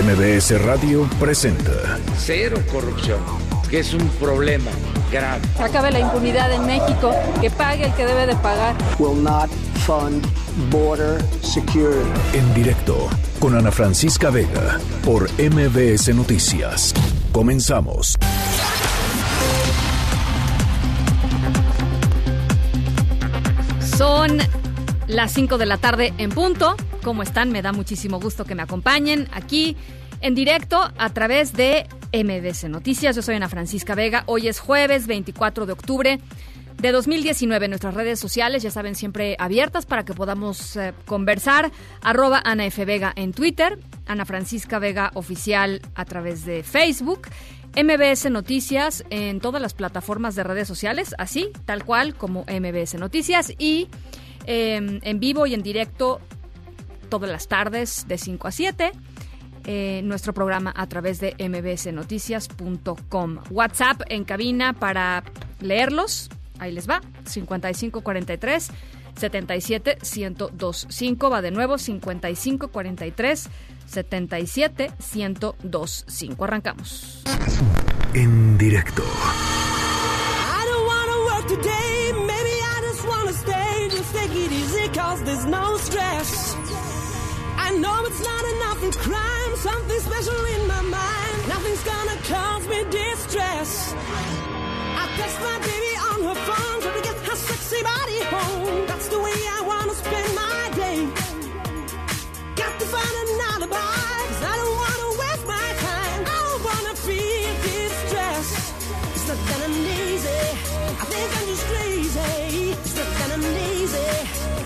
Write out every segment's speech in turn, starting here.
MBS Radio presenta Cero corrupción, que es un problema grave. Acabe la impunidad en México, que pague el que debe de pagar. will not fund border security. en directo con Ana Francisca Vega por MBS Noticias. Comenzamos. Son las 5 de la tarde en punto. ¿Cómo están? Me da muchísimo gusto que me acompañen aquí en directo a través de MBS Noticias. Yo soy Ana Francisca Vega. Hoy es jueves 24 de octubre de 2019. Nuestras redes sociales, ya saben, siempre abiertas para que podamos eh, conversar. Arroba Ana F. Vega en Twitter, Ana Francisca Vega Oficial a través de Facebook. MBS Noticias en todas las plataformas de redes sociales, así, tal cual como MBS Noticias y eh, en vivo y en directo todas las tardes de 5 a 7. eh, nuestro programa a través de mbsnoticias.com. WhatsApp en cabina para leerlos. Ahí les va. 5543 77 1025 va de nuevo 5543 77 1025. Arrancamos. En directo. I don't wanna work today, maybe I just wanna stay. Just take it easy, cause there's no stress. I know it's not enough in crime, something special in my mind. Nothing's gonna cause me distress. I text my baby on her phone, try to get her sexy body home. That's the way I wanna spend my day. Got to find an alibi, cause I don't wanna waste my time. I don't wanna feel distress. It's not that I'm lazy. I think I'm just crazy. It's not that I'm lazy.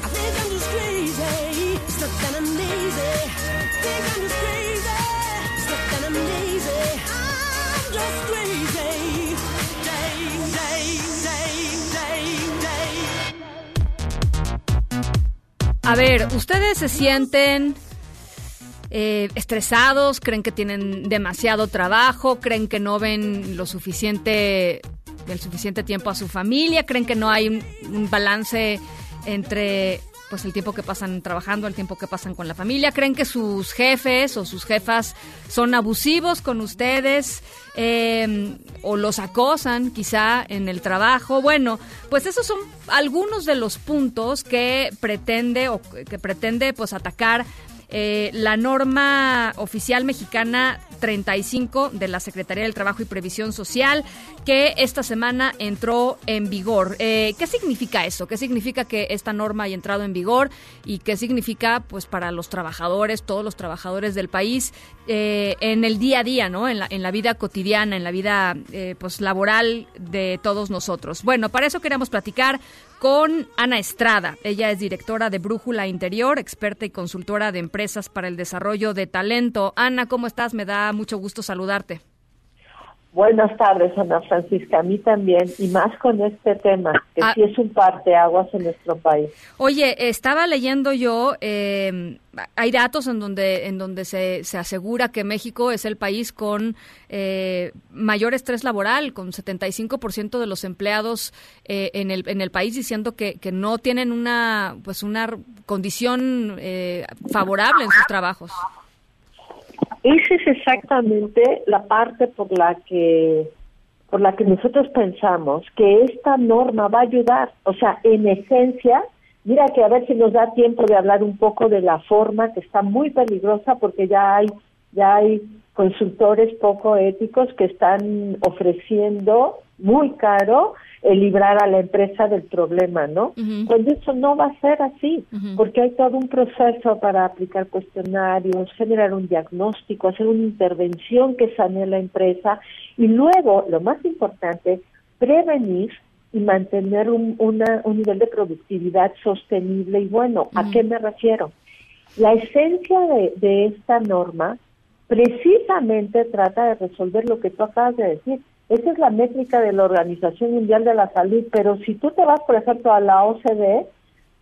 A ver, ¿ustedes se sienten eh, estresados? ¿Creen que tienen demasiado trabajo? ¿Creen que no ven lo suficiente, el suficiente tiempo a su familia? ¿Creen que no hay un, un balance entre pues el tiempo que pasan trabajando, el tiempo que pasan con la familia? ¿Creen que sus jefes o sus jefas son abusivos con ustedes? Eh, o los acosan quizá en el trabajo. Bueno, pues esos son algunos de los puntos que pretende o que pretende pues atacar eh, la norma oficial mexicana 35 de la Secretaría del Trabajo y Previsión Social, que esta semana entró en vigor. Eh, ¿Qué significa eso? ¿Qué significa que esta norma haya entrado en vigor y qué significa, pues, para los trabajadores, todos los trabajadores del país, eh, en el día a día, ¿no? En la, en la vida cotidiana, en la vida, eh, pues, laboral de todos nosotros. Bueno, para eso queremos platicar con Ana Estrada. Ella es directora de Brújula Interior, experta y consultora de empresas para el desarrollo de talento. Ana, ¿cómo estás? Me da mucho gusto saludarte. Buenas tardes, Ana Francisca. A mí también, y más con este tema, que Ah. sí es un parteaguas en nuestro país. Oye, estaba leyendo yo, eh, hay datos en donde, en donde se, se asegura que México es el país con eh, mayor estrés laboral, con 75% de los empleados eh, en, el, en el país diciendo que, que no tienen una, pues una condición eh, favorable en sus trabajos. Esa es exactamente la parte por la que por la que nosotros pensamos que esta norma va a ayudar, o sea, en esencia, mira que a ver si nos da tiempo de hablar un poco de la forma que está muy peligrosa porque ya hay ya hay consultores poco éticos que están ofreciendo muy caro el librar a la empresa del problema, ¿no? Ujú. Cuando eso no va a ser así, porque hay todo un proceso para aplicar cuestionarios, generar un diagnóstico, hacer una intervención que sane la empresa y luego, lo más importante, prevenir y mantener un, una- un nivel de productividad sostenible y bueno. ¿A qué me refiero? La esencia de, de esta norma precisamente trata de resolver lo que tú acabas de decir. Esa es la métrica de la Organización Mundial de la Salud, pero si tú te vas, por ejemplo, a la OCDE,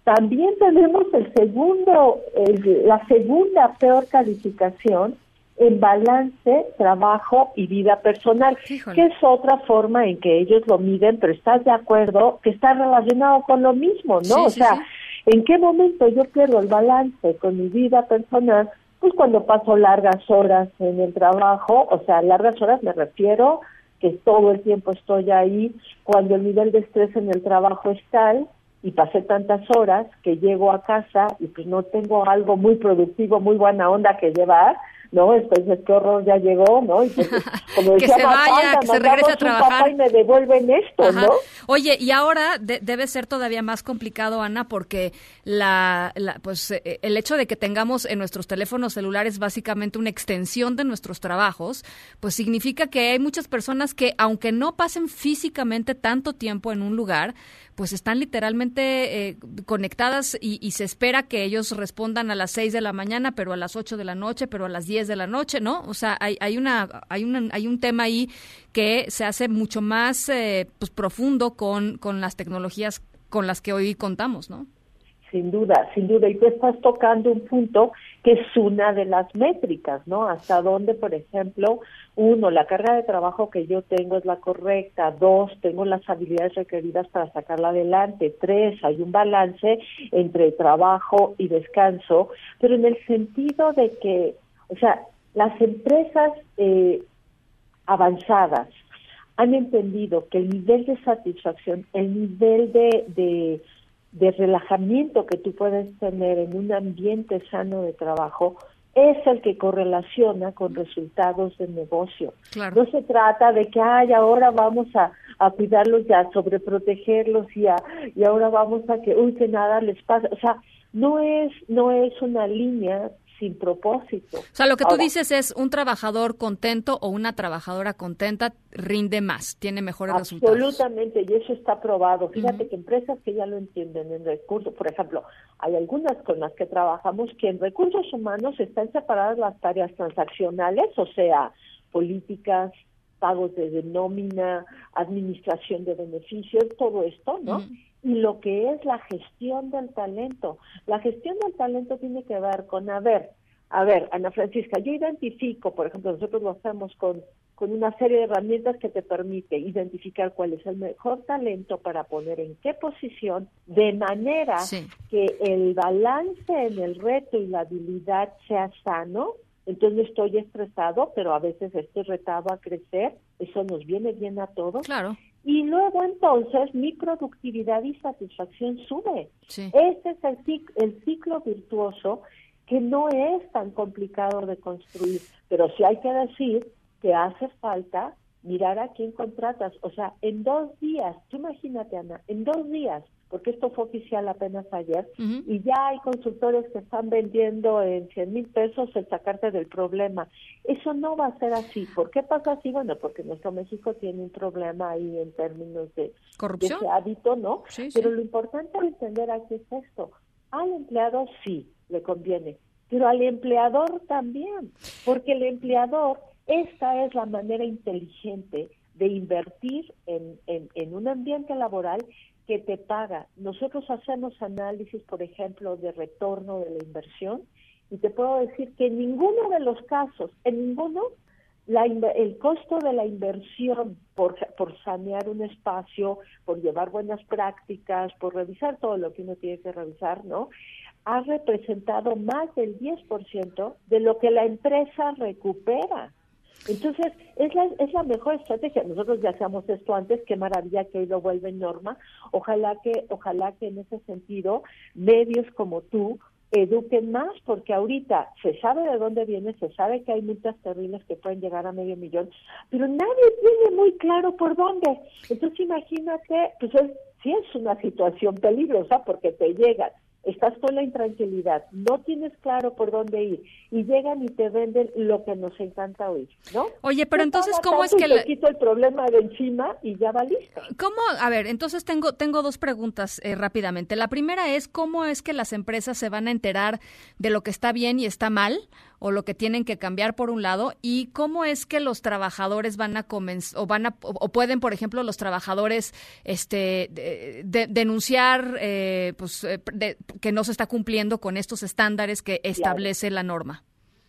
también tenemos el segundo, el- la segunda peor calificación en balance, trabajo y vida personal, Híjole. que es otra forma en que ellos lo miden, pero estás de acuerdo que está relacionado con lo mismo, ¿no? Sí, o sí, sea, sí. ¿en qué momento yo pierdo el balance con mi vida personal? Pues cuando paso largas horas en el trabajo, o sea, largas horas me refiero que todo el tiempo estoy ahí, cuando el nivel de estrés en el trabajo es tal y pasé tantas horas que llego a casa y pues no tengo algo muy productivo, muy buena onda que llevar, ¿no? Entonces, qué horror, ya llegó, ¿no? Y pues, como que se vaya, que se regrese a trabajar. Y me devuelven esto, ¿no? Oye, y ahora debe ser todavía más complicado, Ana, porque la, la, pues eh, el hecho de que tengamos en nuestros teléfonos celulares básicamente una extensión de nuestros trabajos, pues significa que hay muchas personas que, aunque no pasen físicamente tanto tiempo en un lugar, pues están literalmente eh, conectadas y, se espera que ellos respondan a las 6 de la mañana, pero a las 8 de la noche, pero a las 10 de la noche, ¿no? O sea, hay, hay, una, hay, una, hay un tema ahí que se hace mucho más eh, pues, profundo con, con las tecnologías con las que hoy contamos, ¿no? Sin duda, sin duda. Y tú estás tocando un punto que es una de las métricas, ¿no? Hasta dónde, por ejemplo, uno, la carga de trabajo que yo tengo es la correcta. Dos, tengo las habilidades requeridas para sacarla adelante. Tres, hay un balance entre trabajo y descanso, pero en el sentido de que, o sea, las empresas eh, avanzadas han entendido que el nivel de satisfacción, el nivel de de relajamiento que tú puedes tener en un ambiente sano de trabajo es el que correlaciona con resultados de negocio. No se trata de que, ay, ahora vamos a, a cuidarlos ya, sobreprotegerlos y, a, y ahora vamos a que, uy, que nada les pasa. O sea, no es, no es una línea sin propósito. O sea, lo que tú dices es un trabajador contento o una trabajadora contenta rinde más, tiene mejores resultados. Absolutamente, y eso está probado. Fíjate que empresas que ya lo entienden en recursos, por ejemplo, hay algunas con las que trabajamos que en recursos humanos están separadas las tareas transaccionales, o sea, políticas, pagos de nómina, administración de beneficios, todo esto, ¿no? Y lo que es la gestión del talento. La gestión del talento tiene que ver con, a ver, a ver, Ana Francisca, yo identifico, por ejemplo, nosotros lo hacemos con, con una serie de herramientas que te permite identificar cuál es el mejor talento para poner en qué posición, de manera que el balance en el reto y la habilidad sea sano. Entonces estoy estresado, pero a veces estoy retado a crecer. Eso nos viene bien a todos. Claro y luego entonces mi productividad y satisfacción sube. Este es el ciclo, el ciclo virtuoso que no es tan complicado de construir, pero sí hay que decir que hace falta mirar a quién contratas. O sea, en dos días, tú imagínate, Ana, en dos días porque esto fue oficial apenas ayer, y ya hay consultores que están vendiendo en 100 mil pesos el sacarte del problema. Eso no va a ser así. ¿Por qué pasa así? Bueno, porque nuestro México tiene un problema ahí en términos de, ¿Corrupción? ese hábito, ¿no? Pero lo importante es entender aquí es esto. Al empleado sí le conviene, pero al empleador también, porque el empleador, esta es la manera inteligente de invertir en, en, en un ambiente laboral que te paga. Nosotros hacemos análisis, por ejemplo, de retorno de la inversión y te puedo decir que en ninguno de los casos, en ninguno, la, el costo de la inversión por, por sanear un espacio, por llevar buenas prácticas, por revisar todo lo que uno tiene que revisar, ¿no? Ha representado más del 10% de lo que la empresa recupera. Entonces, es la, es la mejor estrategia. Nosotros ya hacíamos esto antes, qué maravilla que hoy lo vuelve norma. Ojalá que, ojalá que en ese sentido, medios como tú eduquen más, porque ahorita se sabe de dónde viene, se sabe que hay multas terribles que pueden llegar a medio millón, pero nadie tiene muy claro por dónde. Entonces, imagínate, pues es, sí es una situación peligrosa porque te llegan estás con la intranquilidad, no tienes claro por dónde ir y llegan y te venden lo que nos encanta oír, ¿no? Oye, pero entonces cómo es que le quito el problema de encima y ya va listo. ¿Cómo? A ver, entonces tengo tengo dos preguntas eh, rápidamente. La primera es cómo es que las empresas se van a enterar de lo que está bien y está mal o lo que tienen que cambiar por un lado y cómo es que los trabajadores van a comenzar o van a o pueden por ejemplo los trabajadores este denunciar eh, pues eh, que no se está cumpliendo con estos estándares que establece la norma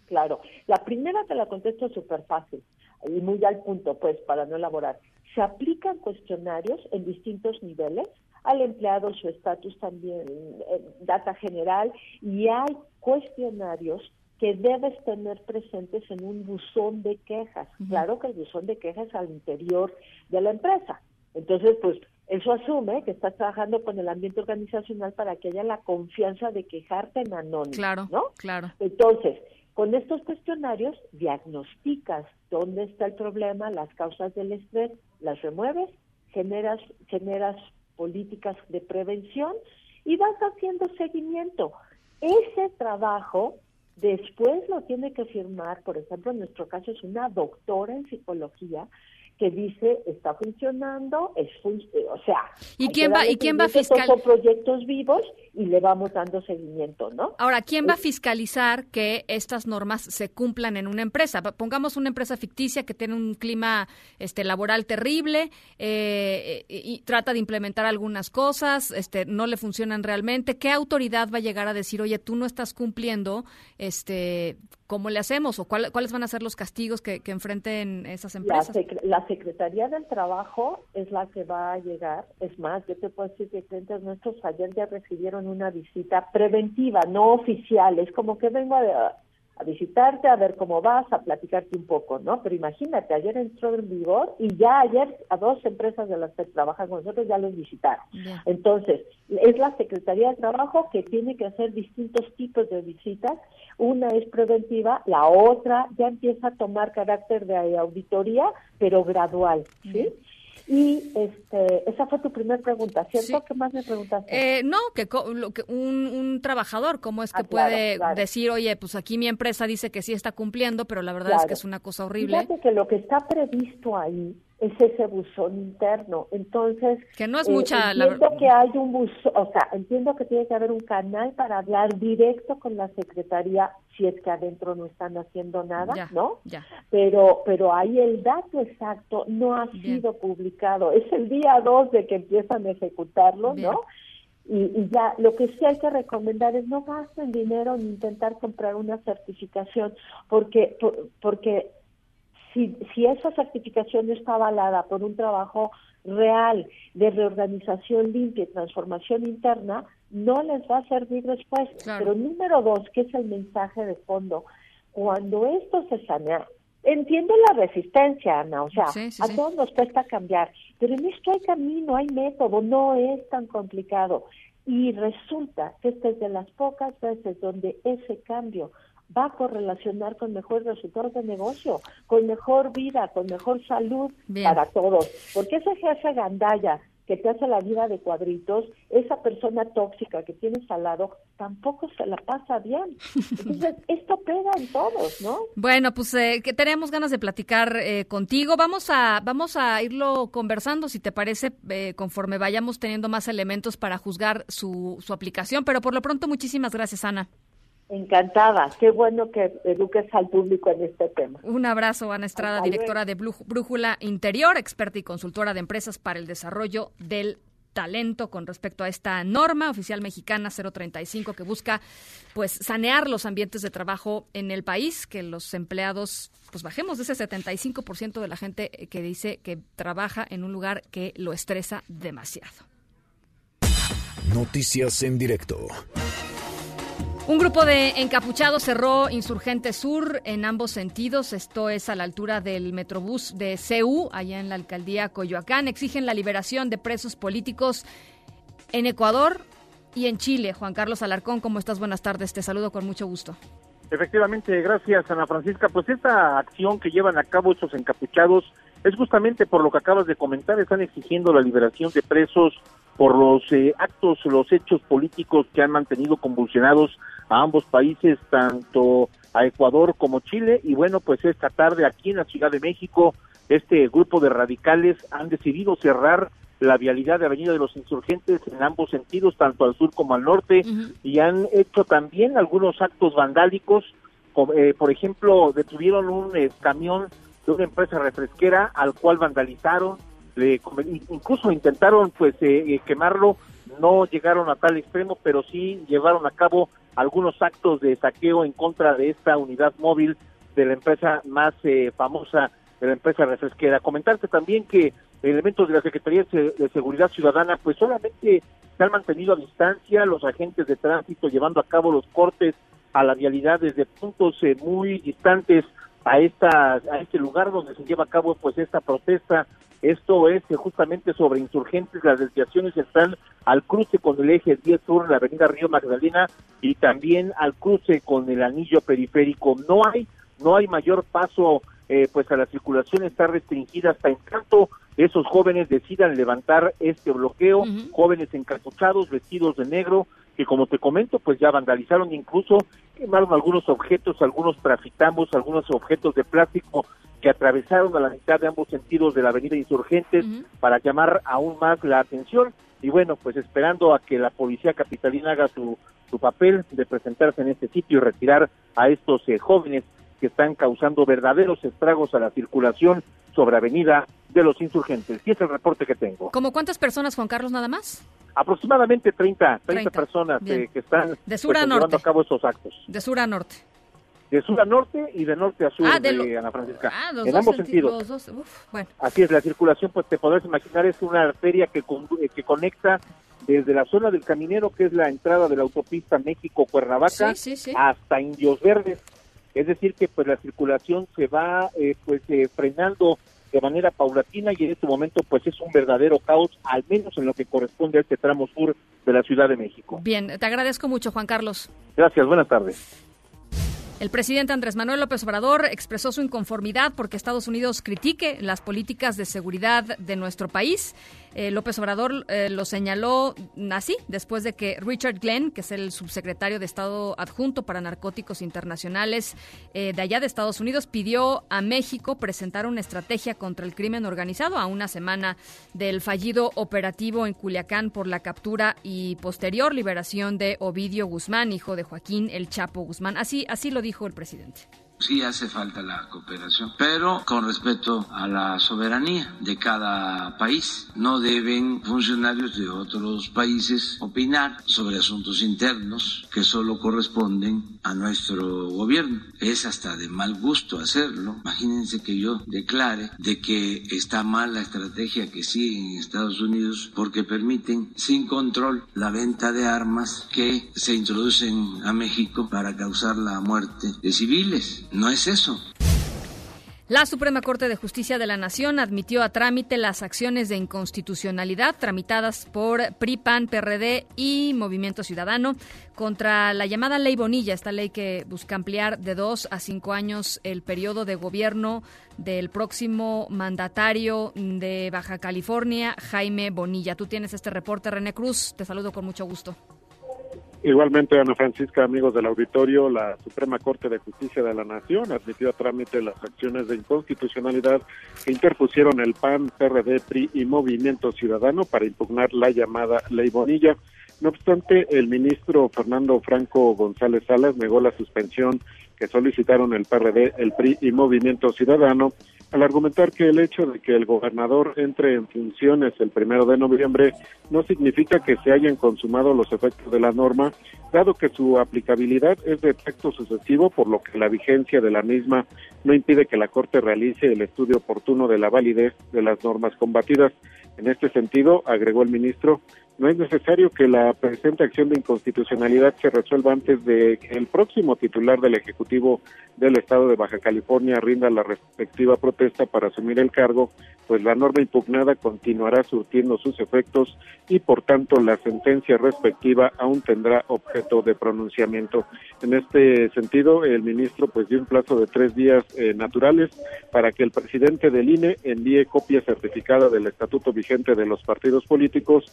claro. La primera te la contesto súper fácil y muy al punto pues para no elaborar. Se aplican cuestionarios en distintos niveles. Al empleado su estatus también, eh, data general, y hay cuestionarios que debes tener presentes en un buzón de quejas. Claro que el buzón de quejas al interior de la empresa. Entonces, pues eso asume que estás trabajando con el ambiente organizacional para que haya la confianza de quejarte en anónimo. Claro, ¿no? claro. Entonces, con estos cuestionarios diagnosticas dónde está el problema, las causas del estrés, las remueves, generas, generas políticas de prevención y vas haciendo seguimiento. Ese trabajo después lo tiene que firmar, por ejemplo, en nuestro caso es una doctora en psicología que dice está funcionando, es o sea, ¿y quién va y quién va a fiscalizar? Proyectos vivos y le vamos dando seguimiento, ¿no? Ahora, ¿quién va a fiscalizar que estas normas se cumplan en una empresa? Pongamos una empresa ficticia que tiene un clima este laboral terrible eh, y, trata de implementar algunas cosas, este no le funcionan realmente. ¿Qué autoridad va a llegar a decir, oye, tú no estás cumpliendo, este, cómo le hacemos o cuáles van a ser los castigos que, enfrenten esas empresas? La, Secretaría del Trabajo es la que va a llegar. Es más, yo te puedo decir que clientes nuestros ayer ya recibieron una visita preventiva, no oficial. Es como que vengo a, a visitarte, a ver cómo vas, a platicarte un poco, ¿no? Pero imagínate, ayer entró en vigor y ya ayer a dos empresas de las que trabajan con nosotros ya los visitaron. Entonces, es la Secretaría de Trabajo que tiene que hacer distintos tipos de visitas. Una es preventiva, la otra ya empieza a tomar carácter de auditoría, pero gradual, ¿sí? Y este, esa fue tu primera pregunta, ¿cierto? ¿Qué más me preguntaste? Eh, no, que, lo, que un, un, trabajador, ¿cómo es que ah, puede decir, oye, pues aquí mi empresa dice que sí está cumpliendo, pero la verdad es que es una cosa horrible? Fíjate que lo que está previsto ahí es ese buzón interno. Entonces, que no es mucha eh, entiendo que hay un buzón, o sea, entiendo que tiene que haber un canal para hablar directo con la secretaría si es que adentro no están haciendo nada, ¿no? Ya. Pero pero ahí el dato exacto no ha sido publicado. Es el día 2 de que empiezan a ejecutarlo, ¿no? Y, y, ya lo que sí hay que recomendar es no gasten dinero ni intentar comprar una certificación porque porque si, si esa certificación está avalada por un trabajo real de reorganización limpia y transformación interna, no les va a servir después. Pero número dos, que es el mensaje de fondo, cuando esto se sanea, entiendo la resistencia, Ana, o sea, a todos nos cuesta cambiar, pero en esto hay camino, hay método, no es tan complicado. Y resulta que esta es de las pocas veces donde ese cambio va a correlacionar con mejores resultados de negocio, con mejor vida, con mejor salud para todos. Porque ese jefe gandalla que te hace la vida de cuadritos, esa persona tóxica que tienes al lado, tampoco se la pasa bien. Entonces, esto pega en todos, ¿no? Bueno, pues eh, que tenemos ganas de platicar eh, contigo. Vamos a, vamos a irlo conversando, si te parece, eh, conforme vayamos teniendo más elementos para juzgar su, su aplicación. Pero por lo pronto, muchísimas gracias, Ana. Encantada, qué bueno que eduques al público en este tema. Un abrazo, Ana Estrada, directora de Brújula Interior, experta y consultora de empresas para el desarrollo del talento con respecto a esta norma oficial mexicana 035 que busca pues sanear los ambientes de trabajo en el país, que los empleados pues bajemos de ese 75% de la gente que dice que trabaja en un lugar que lo estresa demasiado. Noticias en directo. Un grupo de encapuchados cerró Insurgente Sur en ambos sentidos. Esto es a la altura del Metrobús de CEU, allá en la alcaldía Coyoacán. Exigen la liberación de presos políticos en Ecuador y en Chile. Juan Carlos Alarcón, ¿cómo estás? Buenas tardes. Te saludo con mucho gusto. Efectivamente, gracias Ana Francisca. Pues esta acción que llevan a cabo estos encapuchados es justamente por lo que acabas de comentar. Están exigiendo la liberación de presos por los eh, actos, los hechos políticos que han mantenido convulsionados a ambos países, tanto a Ecuador como Chile. Y bueno, pues esta tarde aquí en la Ciudad de México, este grupo de radicales han decidido cerrar la vialidad de Avenida de los Insurgentes en ambos sentidos, tanto al sur como al norte, y han hecho también algunos actos vandálicos. Eh, por ejemplo, detuvieron un eh, camión de una empresa refresquera al cual vandalizaron, le, incluso intentaron pues eh, quemarlo, no llegaron a tal extremo, pero sí llevaron a cabo algunos actos de saqueo en contra de esta unidad móvil de la empresa más eh, famosa de la empresa refresquera. Comentarte también que elementos de la Secretaría de Seguridad Ciudadana pues solamente se han mantenido a distancia los agentes de tránsito llevando a cabo los cortes a la vialidad desde puntos eh, muy distantes a esta a este lugar donde se lleva a cabo pues esta protesta esto es justamente sobre insurgentes las desviaciones están al cruce con el eje 10 sur la avenida Río Magdalena y también al cruce con el anillo periférico. No hay no hay mayor paso eh, pues a la circulación está restringida hasta en tanto esos jóvenes decidan levantar este bloqueo, jóvenes encapuchados, vestidos de negro, que como te comento, pues ya vandalizaron, incluso quemaron algunos objetos, algunos traficamos, algunos objetos de plástico que atravesaron a la mitad de ambos sentidos de la avenida Insurgentes para llamar aún más la atención. Y bueno, pues esperando a que la policía capitalina haga su, su papel de presentarse en este sitio y retirar a estos eh, jóvenes que están causando verdaderos estragos a la circulación sobre Avenida de los Insurgentes. Y es el reporte que tengo. ¿Cómo cuántas personas, Juan Carlos, nada más? Aproximadamente 30, 30, personas eh, que están de pues, llevando a cabo estos actos. De sur a norte. De sur a norte y de norte a sur Ah, de de, lo- Ana Francisca. Ah, los en dos ambos senti- sentidos. los dos, uf, bueno. Así es, la circulación, pues te podrás imaginar, es una arteria que, con- eh, que conecta desde la zona del Caminero, que es la entrada de la autopista México-Cuernavaca, Sí, sí, sí. hasta Indios Verdes. Es decir, que pues la circulación se va eh, pues eh, frenando de manera paulatina y en este momento pues es un verdadero caos, al menos en lo que corresponde a este tramo sur de la Ciudad de México. Bien, te agradezco mucho, Juan Carlos. Gracias, buenas tardes. El presidente Andrés Manuel López Obrador expresó su inconformidad porque Estados Unidos critique las políticas de seguridad de nuestro país. Eh, López Obrador eh, lo señaló así, después de que Richard Glenn, que es el subsecretario de Estado adjunto para narcóticos internacionales eh, de allá de Estados Unidos, pidió a México presentar una estrategia contra el crimen organizado a una semana del fallido operativo en Culiacán por la captura y posterior liberación de Ovidio Guzmán, hijo de Joaquín El Chapo Guzmán. Así, así lo dijo el presidente. Sí hace falta la cooperación, pero con respeto a la soberanía de cada país. No deben funcionarios de otros países opinar sobre asuntos internos que solo corresponden a nuestro gobierno. Es hasta de mal gusto hacerlo. Imagínense que yo declare de que está mal la estrategia que siguen en Estados Unidos porque permiten sin control la venta de armas que se introducen a México para causar la muerte de civiles. No es eso. La Suprema Corte de Justicia de la Nación admitió a trámite las acciones de inconstitucionalidad tramitadas por PRI, PAN, PRD y Movimiento Ciudadano contra la llamada Ley Bonilla, esta ley que busca ampliar de dos a cinco años el periodo de gobierno del próximo mandatario de Baja California, Jaime Bonilla. Tú tienes este reporte, René Cruz. Te saludo con mucho gusto. Igualmente, Ana Francisca, amigos del auditorio, la Suprema Corte de Justicia de la Nación admitió a trámite las acciones de inconstitucionalidad que interpusieron el PAN, PRD, PRI y Movimiento Ciudadano para impugnar la llamada Ley Bonilla. No obstante, el ministro Fernando Franco González Salas negó la suspensión que solicitaron el PRD, el PRI y Movimiento Ciudadano al argumentar que el hecho de que el gobernador entre en funciones el primero de noviembre no significa que se hayan consumado los efectos de la norma, dado que su aplicabilidad es de efecto sucesivo, por lo que la vigencia de la misma no impide que la Corte realice el estudio oportuno de la validez de las normas combatidas. En este sentido, agregó el ministro, no es necesario que la presente acción de inconstitucionalidad se resuelva antes de que el próximo titular del Ejecutivo del Estado de Baja California rinda la respectiva protesta para asumir el cargo, pues la norma impugnada continuará surtiendo sus efectos y por tanto la sentencia respectiva aún tendrá objeto de pronunciamiento. En este sentido, el ministro pues dio un plazo de tres días eh, naturales para que el presidente del INE envíe copia certificada del estatuto vigente de los partidos políticos,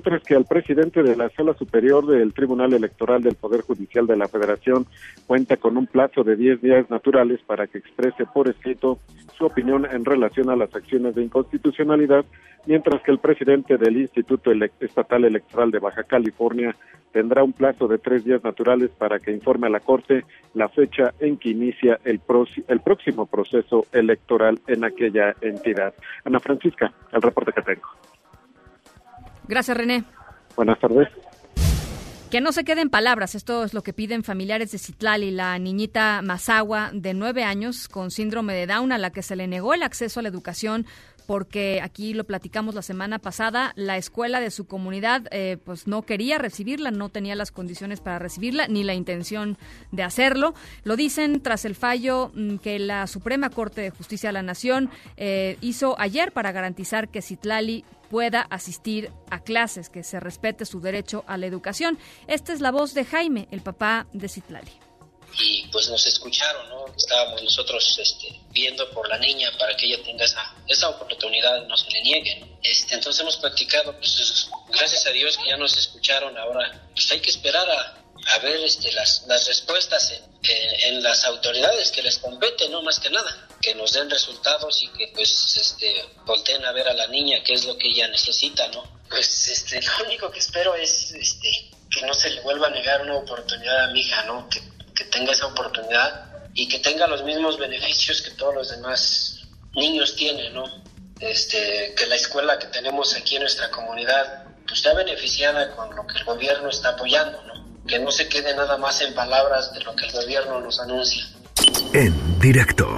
que al presidente de la Sala Superior del Tribunal Electoral del Poder Judicial de la Federación cuenta con un plazo de 10 días naturales para que exprese por escrito su opinión en relación a las acciones de inconstitucionalidad, mientras que el presidente del Instituto Ele Estatal Electoral de Baja California tendrá un plazo de tres días naturales para que informe a la Corte la fecha en que inicia el, el próximo proceso electoral en aquella entidad. Ana Francisca, el reporte que tengo. Gracias, René. Buenas tardes. Que no se queden palabras, esto es lo que piden familiares de Citlali, la niñita Mazagua de nueve años con síndrome de Down a la que se le negó el acceso a la educación porque aquí lo platicamos la semana pasada, la escuela de su comunidad eh, pues no quería recibirla, no tenía las condiciones para recibirla ni la intención de hacerlo. Lo dicen tras el fallo mm, que la Suprema Corte de Justicia de la Nación eh, hizo ayer para garantizar que Citlali pueda asistir a clases, que se respete su derecho a la educación. Esta es la voz de Jaime, el papá de Citlali y pues nos escucharon, ¿no? Estábamos nosotros este, viendo por la niña para que ella tenga esa, esa oportunidad, no se le niegue. Este, entonces hemos practicado, pues gracias a Dios que ya nos escucharon, ahora pues hay que esperar a, a ver este, las, las respuestas en, en, las autoridades que les compete, no más que nada, que nos den resultados y que pues este, volteen a ver a la niña qué es lo que ella necesita, ¿no? Pues este, lo único que espero es este, que no se le vuelva a negar una oportunidad a mi hija, ¿no? Que que tenga esa oportunidad y que tenga los mismos beneficios que todos los demás niños tienen, ¿no? Este, que la escuela que tenemos aquí en nuestra comunidad pues, está beneficiada con lo que el gobierno está apoyando, ¿no? Que no se quede nada más en palabras de lo que el gobierno nos anuncia. En directo.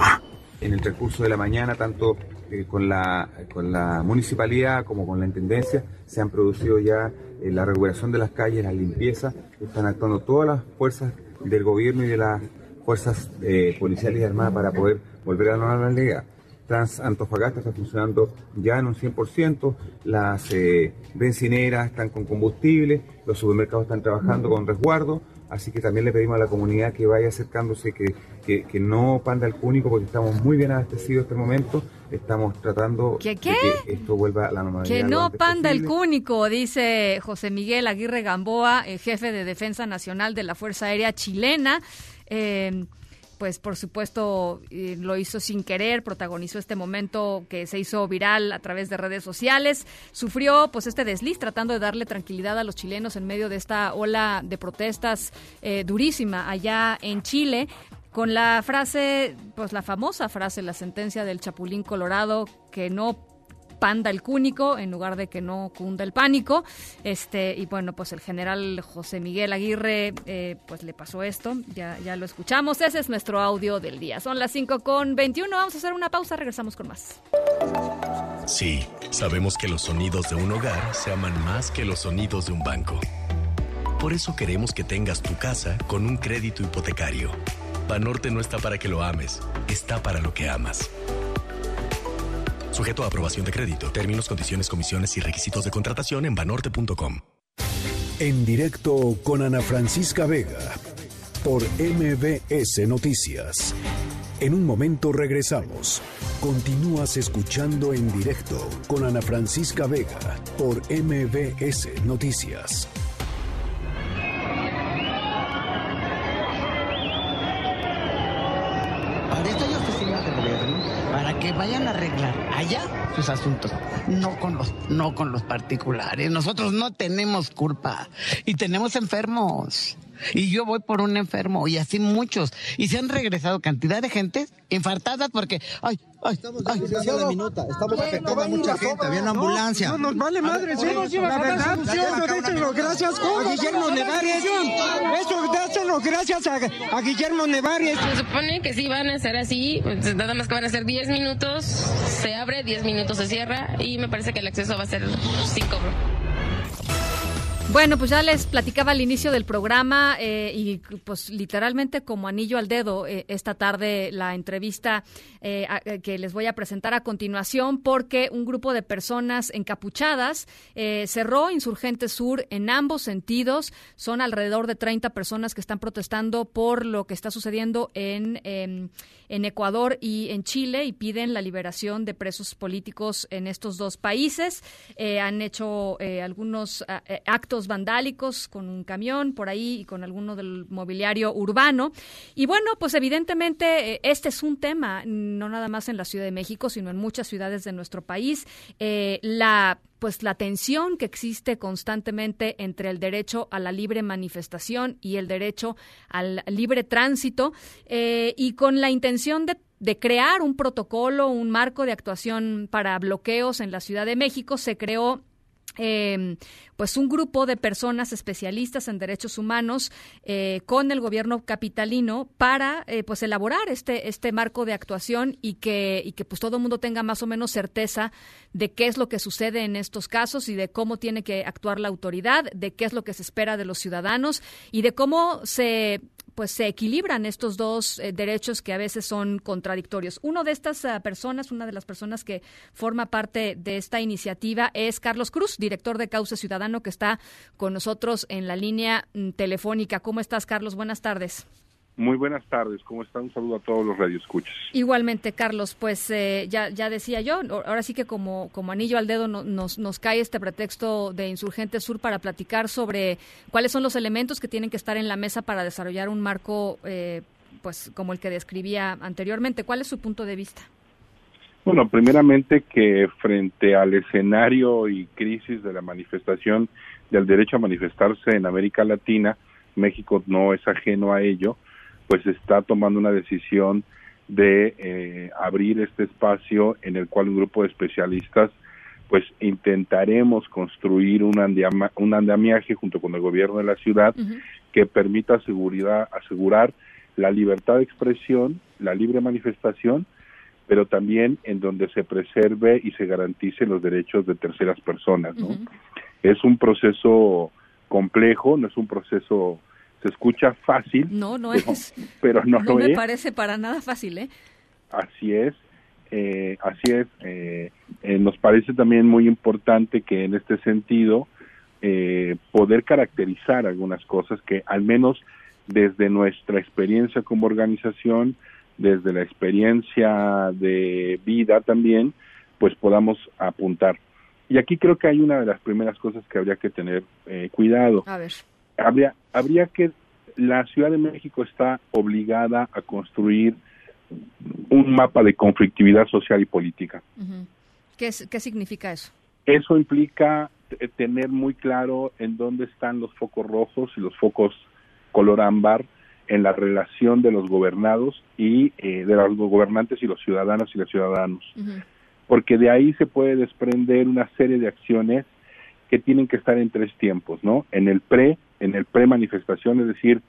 En el recurso de la mañana, tanto eh, con, la, con la municipalidad como con la intendencia, se han producido ya eh, la regulación de las calles, la limpieza, están actuando todas las fuerzas del gobierno y de las fuerzas eh, policiales y armadas para poder volver a la normalidad. Trans Antofagasta está funcionando ya en un 100%, las eh, bencineras están con combustible, los supermercados están trabajando con resguardo, así que también le pedimos a la comunidad que vaya acercándose, que, que, no panda el cúnico, porque estamos muy bien abastecidos en este momento, estamos tratando de que esto vuelva a la normalidad. Que no panda el cúnico, dice José Miguel Aguirre Gamboa, el jefe de Defensa Nacional de la Fuerza Aérea Chilena. Eh, pues por supuesto lo hizo sin querer, protagonizó este momento que se hizo viral a través de redes sociales, sufrió pues este desliz tratando de darle tranquilidad a los chilenos en medio de esta ola de protestas eh, durísima allá en Chile con la frase, pues la famosa frase, la sentencia del Chapulín Colorado, que no panda el cúnico en lugar de que no cunda el pánico. Este, y bueno, pues el general José Miguel Aguirre, eh, pues le pasó esto, ya, ya lo escuchamos. Ese es nuestro audio del día. Son las 5 con 21. Vamos a hacer una pausa, regresamos con más. Sí, sabemos que los sonidos de un hogar se aman más que los sonidos de un banco. Por eso queremos que tengas tu casa con un crédito hipotecario. Banorte no está para que lo ames, está para lo que amas. Sujeto a aprobación de crédito. Términos, condiciones, comisiones y requisitos de contratación en banorte.com. En directo con Ana Francisca Vega por MBS Noticias. En un momento regresamos. Continúas escuchando en directo con Ana Francisca Vega por MBS Noticias. Vayan a arreglar allá sus asuntos, no con los, no con los particulares. Nosotros no tenemos culpa y tenemos enfermos. Y yo voy por un enfermo y así muchos. Y se han regresado cantidad de gente infartadas porque, ay, ay, estamos ay, de minuta, estamos afectando a mucha gente, había una ambulancia. No, nos vale madre, sí, la verdad, déjenlo gracias a Guillermo Nevares. Eso, dáselo gracias a, a Guillermo Nevares. Se supone que sí van a ser así, pues, nada más que van a ser 10 minutos, se abre, 10 minutos se cierra y me parece que el acceso va a ser 5. Bueno, pues ya les platicaba al inicio del programa eh, y pues literalmente como anillo al dedo eh, esta tarde la entrevista eh, que les voy a presentar a continuación porque un grupo de personas encapuchadas cerró Insurgente Sur en ambos sentidos. Son alrededor de 30 personas que están protestando por lo que está sucediendo en, en, en Ecuador y en Chile y piden la liberación de presos políticos en estos dos países. han hecho algunos actos vandálicos con un camión por ahí y con alguno del mobiliario urbano. Y bueno, pues evidentemente eh, este es un tema, no nada más en la Ciudad de México, sino en muchas ciudades de nuestro país. Eh, la pues la tensión que existe constantemente entre el derecho a la libre manifestación y el derecho al libre tránsito eh, y con la intención de de crear un protocolo, un marco de actuación para bloqueos en la Ciudad de México, se creó eh, pues un grupo de personas especialistas en derechos humanos eh, con el gobierno capitalino para eh, pues elaborar este este marco de actuación y que y que pues todo el mundo tenga más o menos certeza de qué es lo que sucede en estos casos y de cómo tiene que actuar la autoridad de qué es lo que se espera de los ciudadanos y de cómo se pues se equilibran estos dos eh, derechos que a veces son contradictorios. Uno de estas uh, personas, una de las personas que forma parte de esta iniciativa es Carlos Cruz, director de Causa Ciudadano, que está con nosotros en la línea mm, telefónica. ¿Cómo estás, Carlos? Buenas tardes. Muy buenas tardes, ¿cómo están? Un saludo a todos los radioescuchas. Igualmente, Carlos, pues eh, ya, ya decía yo, ahora sí que como, como anillo al dedo no, nos, nos cae este pretexto de Insurgente Sur para platicar sobre cuáles son los elementos que tienen que estar en la mesa para desarrollar un marco eh, pues como el que describía anteriormente. ¿Cuál es su punto de vista? Bueno, primeramente que frente al escenario y crisis de la manifestación del derecho a manifestarse en América Latina, México no es ajeno a ello, pues está tomando una decisión de eh, abrir este espacio en el cual un grupo de especialistas pues intentaremos construir un, andama, un andamiaje junto con el gobierno de la ciudad uh -huh. que permita seguridad, asegurar la libertad de expresión, la libre manifestación, pero también en donde se preserve y se garantice los derechos de terceras personas. ¿no? Uh -huh. Es un proceso complejo, no es un proceso se escucha fácil. No, no pero, es. Pero no, no lo me es. parece para nada fácil, ¿eh? Así es, eh, así es. Eh, eh, nos parece también muy importante que en este sentido poder caracterizar algunas cosas que al menos desde nuestra experiencia como organización, desde la experiencia de vida también, pues podamos apuntar. Y aquí creo que hay una de las primeras cosas que habría que tener eh, cuidado. A ver habría, habría que, la Ciudad de México está obligada a construir un mapa de conflictividad social y política. ¿Qué, es, ¿Qué significa eso? Eso implica tener muy claro en dónde están los focos rojos y los focos color ámbar en la relación de los gobernados y eh, de los gobernantes y los ciudadanos y los ciudadanos. Uh -huh. Porque de ahí se puede desprender una serie de acciones que tienen que estar en tres tiempos, ¿no? En el pre, en el pre-manifestación, es decir,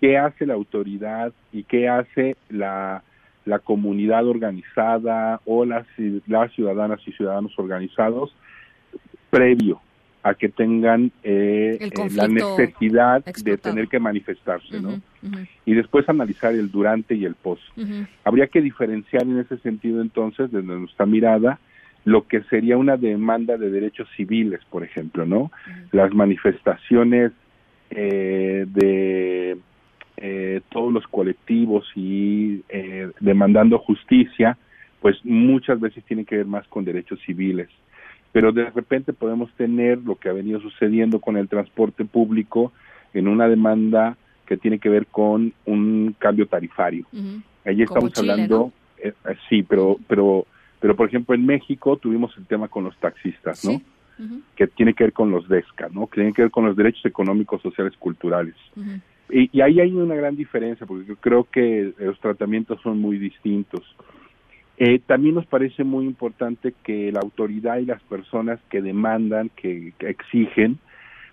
qué hace la autoridad y qué hace la, la comunidad organizada o las, las ciudadanas y ciudadanos organizados previo a que tengan eh, eh, la necesidad explotado. de tener que manifestarse, uh -huh, ¿no? Uh -huh. Y después analizar el durante y el post. Uh -huh. Habría que diferenciar en ese sentido entonces, desde nuestra mirada, lo que sería una demanda de derechos civiles, por ejemplo, ¿no? Las manifestaciones eh, de eh, todos los colectivos y eh, demandando justicia, pues muchas veces tienen que ver más con derechos civiles. Pero de repente podemos tener lo que ha venido sucediendo con el transporte público en una demanda que tiene que ver con un cambio tarifario. Uh -huh. Ahí estamos Chile, hablando, ¿no? eh, sí, pero, pero pero, por ejemplo, en México tuvimos el tema con los taxistas, ¿no? Sí. Uh -huh. Que tiene que ver con los DESCA, ¿no? Que tiene que ver con los derechos económicos, sociales, culturales. Uh -huh. y, y, ahí hay una gran diferencia, porque yo creo que los tratamientos son muy distintos. Eh, también nos parece muy importante que la autoridad y las personas que demandan, que, que exigen,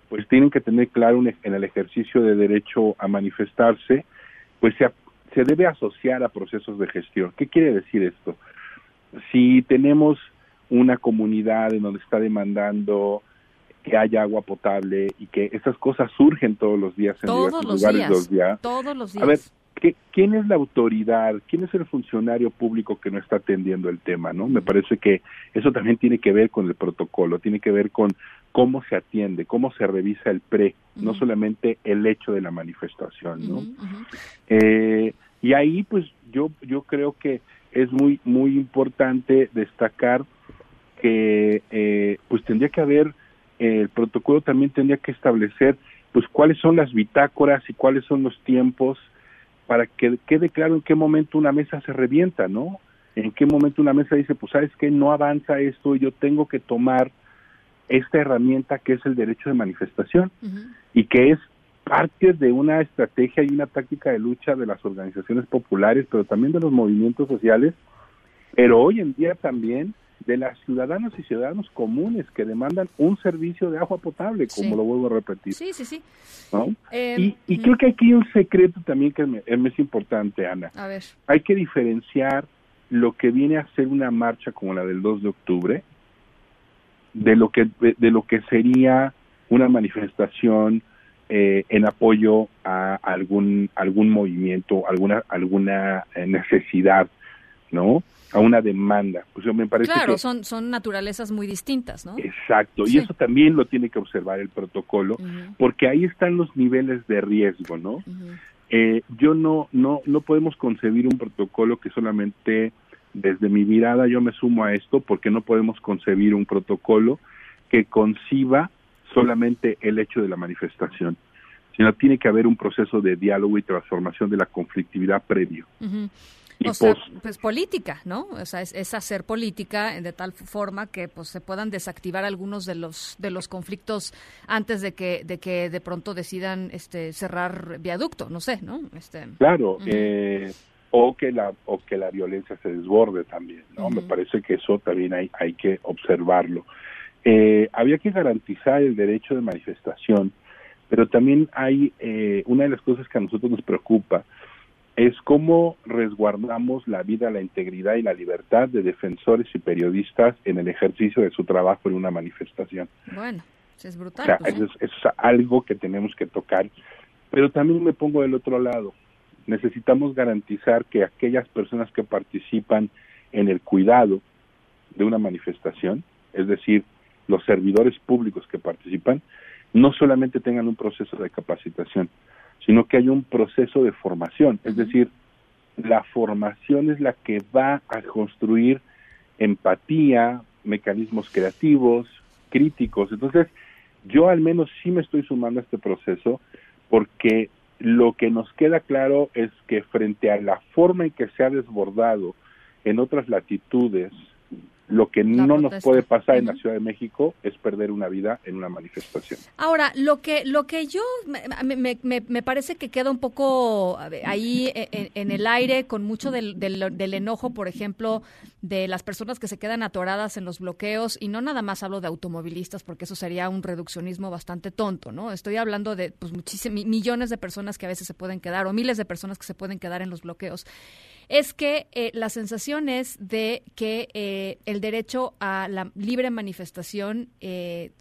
pues tienen que tener claro un, en el ejercicio de derecho a manifestarse, pues se, se debe asociar a procesos de gestión. ¿Qué quiere decir esto? si tenemos una comunidad en donde está demandando que haya agua potable y que esas cosas surgen todos los días en todos diversos los lugares días, los días. Todos los días. A ver, ¿qué, ¿quién es la autoridad? ¿Quién es el funcionario público que no está atendiendo el tema? no Me parece que eso también tiene que ver con el protocolo, tiene que ver con cómo se atiende, cómo se revisa el pre, uh -huh. no solamente el hecho de la manifestación. ¿no? Uh -huh. eh, y ahí, pues, yo, yo creo que es muy muy importante destacar que eh, pues tendría que haber eh, el protocolo también tendría que establecer pues cuáles son las bitácoras y cuáles son los tiempos para que quede claro en qué momento una mesa se revienta, ¿no? En qué momento una mesa dice, pues sabes que no avanza esto y yo tengo que tomar esta herramienta que es el derecho de manifestación uh -huh. y que es parte de una estrategia y una táctica de lucha de las organizaciones populares, pero también de los movimientos sociales, pero hoy en día también de las ciudadanas y ciudadanos comunes que demandan un servicio de agua potable, como Sí. lo vuelvo a repetir. Sí, sí, sí. ¿no? Eh, y y creo que aquí hay un secreto también que me, me es importante, Ana. A ver. Hay que diferenciar lo que viene a ser una marcha como la del 2 de octubre de lo que de, de lo que sería una manifestación eh, en apoyo a algún algún movimiento, alguna alguna eh, necesidad, ¿no? A una demanda. Pues yo me parece Claro, que son, son naturalezas muy distintas, ¿no? Exacto, Sí. y eso también lo tiene que observar el protocolo, porque ahí están los niveles de riesgo, ¿no? Eh, yo no, no, no podemos concebir un protocolo que solamente desde mi mirada yo me sumo a esto, porque no podemos concebir un protocolo que conciba solamente el hecho de la manifestación, sino tiene que haber un proceso de diálogo y transformación de la conflictividad previo. Ujú. O sea, pues política, ¿no? O sea, es, es hacer política de tal forma que pues se puedan desactivar algunos de los de los conflictos antes de que de que de pronto decidan este cerrar viaducto, no sé, ¿no? Este Claro, eh, o que la o que la violencia se desborde también, ¿no? Me parece que eso también hay hay que observarlo. Eh, había que garantizar el derecho de manifestación, pero también hay eh, una de las cosas que a nosotros nos preocupa es cómo resguardamos la vida, la integridad y la libertad de defensores y periodistas en el ejercicio de su trabajo en una manifestación. bueno, sí es O brutal. sea, pues, eso, es, eso es algo que tenemos que tocar. Pero también me pongo del otro lado. Necesitamos garantizar que aquellas personas que participan en el cuidado de una manifestación, es decir, los servidores públicos que participan, no solamente tengan un proceso de capacitación, sino que haya un proceso de formación. Es decir, la formación es la que va a construir empatía, mecanismos creativos, críticos. Entonces, yo al menos sí me estoy sumando a este proceso porque lo que nos queda claro es que frente a la forma en que se ha desbordado en otras latitudes, lo que no nos puede pasar en la Ciudad de México es perder una vida en una manifestación. Ahora, lo que lo que yo me, me- me- me parece que queda un poco a ver, ahí en, en el aire con mucho del, del, del enojo, por ejemplo, de las personas que se quedan atoradas en los bloqueos y no nada más hablo de automovilistas porque eso sería un reduccionismo bastante tonto, ¿no? Estoy hablando de pues millones de personas que a veces se pueden quedar o miles de personas que se pueden quedar en los bloqueos es que eh, la sensación es de que eh, el derecho a la libre manifestación eh,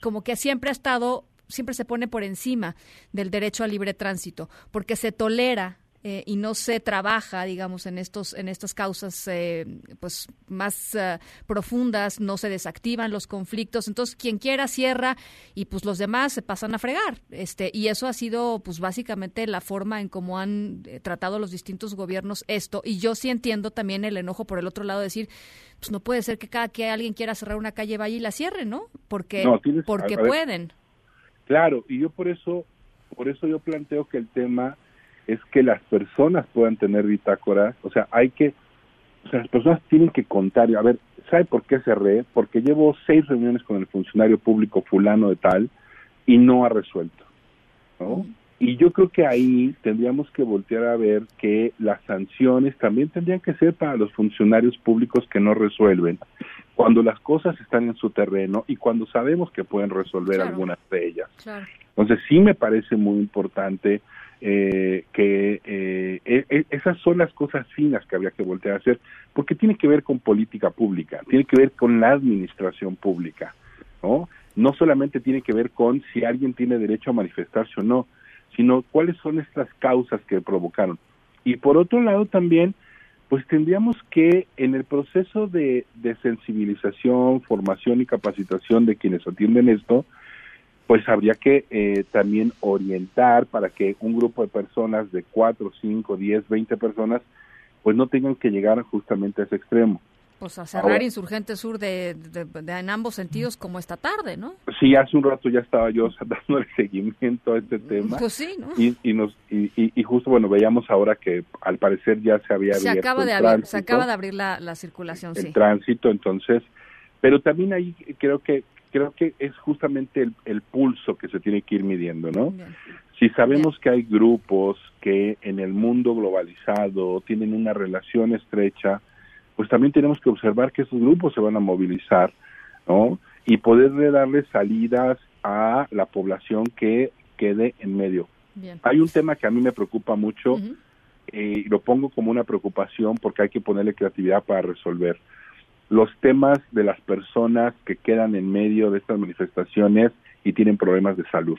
como que siempre ha estado, siempre se pone por encima del derecho al libre tránsito, porque se tolera eh, y no se trabaja, digamos, en estos en estas causas eh, pues más eh, profundas, no se desactivan los conflictos, entonces quien quiera cierra y pues los demás se pasan a fregar, este y eso ha sido pues básicamente la forma en cómo han eh, tratado los distintos gobiernos esto y yo sí entiendo también el enojo por el otro lado de decir pues no puede ser que cada que alguien quiera cerrar una calle vaya y la cierre, ¿no? Porque No, tienes- porque pueden. Claro, y yo por eso, por eso yo planteo que el tema es que las personas puedan tener bitácoras, o sea, hay que, o sea, las personas tienen que contar, a ver, ¿sabe por qué cerré? Porque llevo seis reuniones con el funcionario público fulano de tal y no ha resuelto, ¿no? Y yo creo que ahí tendríamos que voltear a ver que las sanciones también tendrían que ser para los funcionarios públicos que no resuelven, cuando las cosas están en su terreno y cuando sabemos que pueden resolver Claro. algunas de ellas. Claro. Entonces sí me parece muy importante eh, que eh, e- e- esas son las cosas finas que habría que voltear a hacer, porque tiene que ver con política pública, tiene que ver con la administración pública, ¿no? No solamente tiene que ver con si alguien tiene derecho a manifestarse o no, sino cuáles son estas causas que provocaron. Y por otro lado también, pues tendríamos que en el proceso de, de sensibilización, formación y capacitación de quienes atienden esto, pues habría que eh, también orientar para que un grupo de personas de 4, 5, 10, 20 personas, pues no tengan que llegar justamente a ese extremo. Pues a cerrar Ahora- Insurgente Sur de, de- de- en ambos sentidos como esta tarde, ¿no? Sí, hace un rato ya estaba yo dando el seguimiento a este tema. Pues sí, ¿no? Y, y, nos, y, y- y justo, bueno, veíamos ahora que al parecer ya se había Se acaba, el de abrir, se acaba de abrir la, la circulación, el sí. tránsito, entonces, pero también ahí creo que creo que es justamente el, el pulso que se tiene que ir midiendo, ¿no? Si sabemos que hay grupos que en el mundo globalizado tienen una relación estrecha pues también tenemos que observar que esos grupos se van a movilizar, ¿no? Y poder darle salidas a la población que quede en medio. Hay un tema que a mí me preocupa mucho eh, y lo pongo como una preocupación porque hay que ponerle creatividad para resolver. Los temas de las personas que quedan en medio de estas manifestaciones y tienen problemas de salud.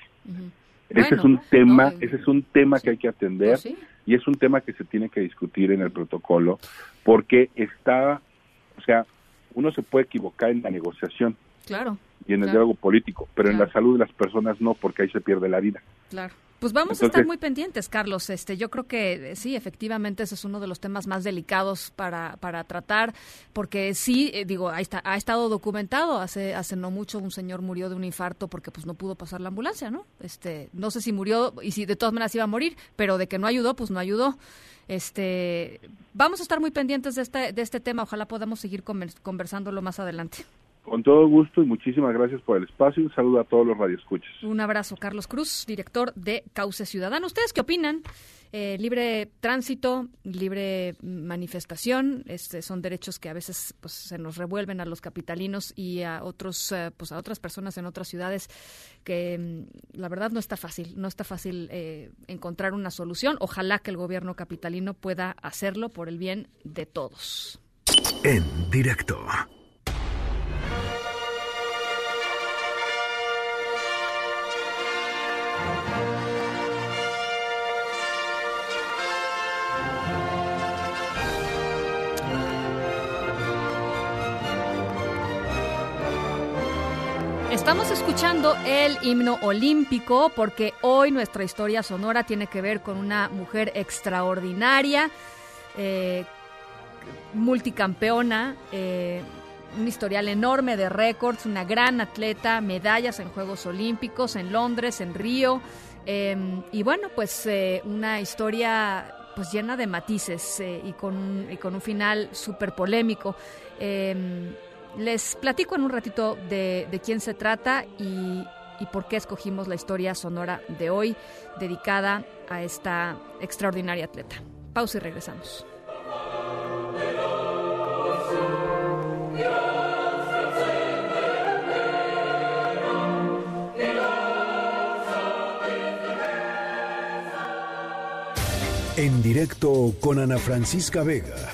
Ese es un tema, ese es un tema que hay que atender pues y es un tema que se tiene que discutir en el protocolo porque está, o sea, uno se puede equivocar en la negociación. Claro. Y en el diálogo político, pero en la salud de las personas no, porque ahí se pierde la vida. Claro. Pues vamos a estar muy pendientes, Carlos. Este, yo creo que eh, sí, efectivamente, ese es uno de los temas más delicados para, para tratar, porque sí, eh, digo, ahí está, ha estado documentado. Hace, hace no mucho un señor murió de un infarto porque pues no pudo pasar la ambulancia, ¿no? Este, no sé si murió y si de todas maneras iba a morir, pero de que no ayudó, pues no ayudó. Este, vamos a estar muy pendientes de este, de este tema. Ojalá podamos seguir conversándolo más adelante. Con todo gusto y muchísimas gracias por el espacio. Un saludo a todos los radioescuchas. Un abrazo, Carlos Cruz, director de Cauce Ciudadano. ¿Ustedes qué opinan? Eh, libre tránsito, libre manifestación, este, son derechos que a veces pues, se nos revuelven a los capitalinos y a otros, eh, pues a otras personas en otras ciudades que mm, la verdad no está fácil, no está fácil eh, encontrar una solución. Ojalá que el gobierno capitalino pueda hacerlo por el bien de todos. En directo. Estamos escuchando el himno olímpico porque hoy nuestra historia sonora tiene que ver con una mujer extraordinaria, eh, multicampeona, eh, un historial enorme de récords, una gran atleta, medallas en Juegos Olímpicos, en Londres, en Río, em, y bueno, pues eh, una historia pues llena de matices y, con, y con un final súper polémico. Les platico en un ratito de, quién se trata y, y por qué escogimos la historia sonora de hoy dedicada a esta extraordinaria atleta. Pausa y regresamos. En directo con Ana Francisca Vega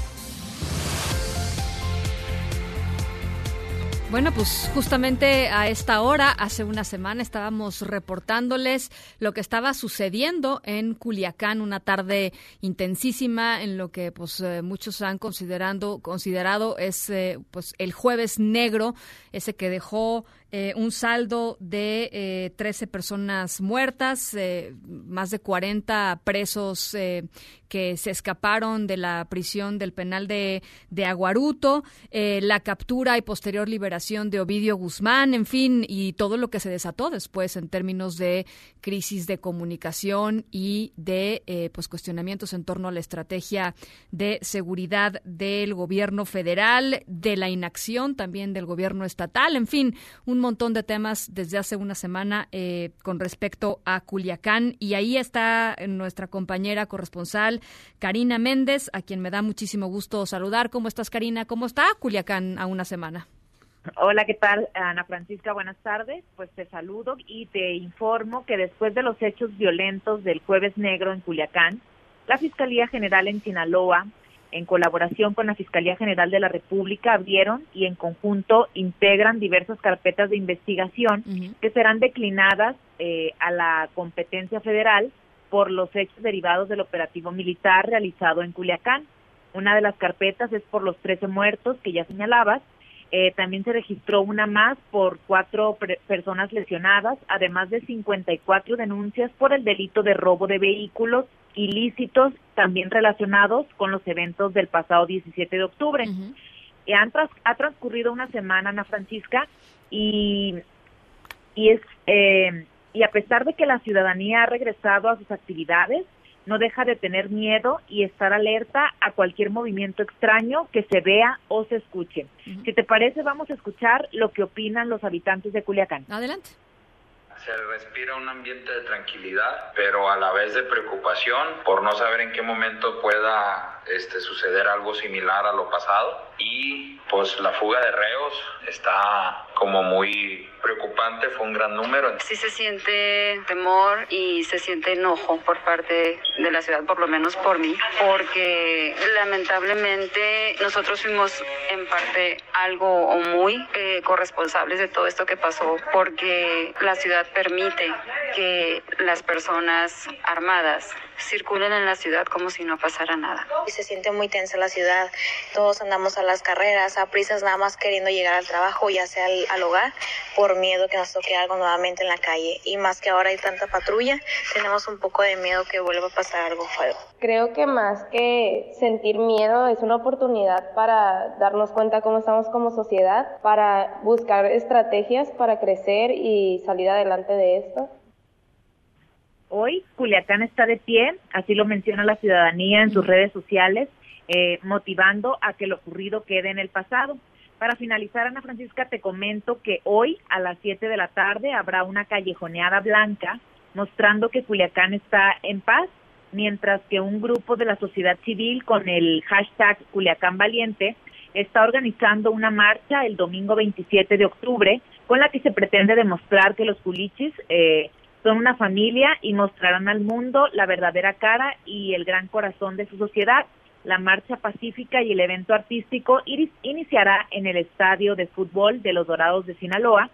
Bueno, pues justamente a esta hora, hace una semana, estábamos reportándoles lo que estaba sucediendo en Culiacán, una tarde intensísima en lo que pues eh, muchos han considerando, considerado es eh, pues el jueves negro, ese que dejó eh, un saldo de eh, 13 personas muertas, eh, más de 40 presos eh, que se escaparon de la prisión del penal de, de Aguaruto, la captura y posterior liberación de Ovidio Guzmán, en fin, y todo lo que se desató después en términos de crisis de comunicación y de pues cuestionamientos en torno a la estrategia de seguridad del gobierno federal, de la inacción también del gobierno estatal, en fin, un montón de temas desde hace una semana eh, con respecto a Culiacán y ahí está nuestra compañera corresponsal Karina Méndez, a quien me da muchísimo gusto saludar. ¿Cómo estás, Karina? ¿Cómo está Culiacán a una semana? Hola, ¿qué tal? Ana Francisca, buenas tardes. Pues te saludo y te informo que después de los hechos violentos del jueves negro en Culiacán, la Fiscalía General en Sinaloa en colaboración con la Fiscalía General de la República, abrieron y en conjunto integran diversas carpetas de investigación que serán declinadas eh, a la competencia federal por los hechos derivados del operativo militar realizado en Culiacán. Una de las carpetas es por los 13 muertos que ya señalabas. Eh, también se registró una más por cuatro personas lesionadas, además de 54 denuncias por el delito de robo de vehículos ilícitos también relacionados con los eventos del pasado 17 de octubre. y han ha transcurrido una semana, Ana Francisca, y, y, es, eh, y a pesar de que la ciudadanía ha regresado a sus actividades, no deja de tener miedo y estar alerta a cualquier movimiento extraño que se vea o se escuche. Si te parece, vamos a escuchar lo que opinan los habitantes de Culiacán. Adelante. Se respira un ambiente de tranquilidad, pero a la vez de preocupación por no saber en qué momento pueda este, suceder algo similar a lo pasado. Y pues la fuga de reos está como muy preocupante, fue un gran número. Sí se siente temor y se siente enojo por parte de la ciudad, por lo menos por mí, porque lamentablemente nosotros fuimos en parte algo o muy eh, corresponsables de todo esto que pasó, porque la ciudad permite que las personas armadas circulen en la ciudad como si no pasara nada. Y se siente muy tensa la ciudad, todos andamos a las carreras, a prisas nada más queriendo llegar al trabajo, ya sea al, al hogar, por miedo que nos toque algo nuevamente en la calle. Y más que ahora hay tanta patrulla, tenemos un poco de miedo que vuelva a pasar algo feo. Creo que más que sentir miedo es una oportunidad para darnos cuenta cómo estamos como sociedad, para buscar estrategias para crecer y salir adelante de esto. Hoy Culiacán está de pie, así lo menciona la ciudadanía en sus redes sociales, eh, motivando a que lo ocurrido quede en el pasado. Para finalizar, Ana Francisca, te comento que hoy a las 7 de la tarde habrá una callejoneada blanca mostrando que Culiacán está en paz, mientras que un grupo de la sociedad civil con el hashtag Culiacán Valiente está organizando una marcha el domingo 27 de octubre con la que se pretende demostrar que los culichis eh, son una familia y mostrarán al mundo la verdadera cara y el gran corazón de su sociedad. La marcha pacífica y el evento artístico iniciará en el estadio de fútbol de los Dorados de Sinaloa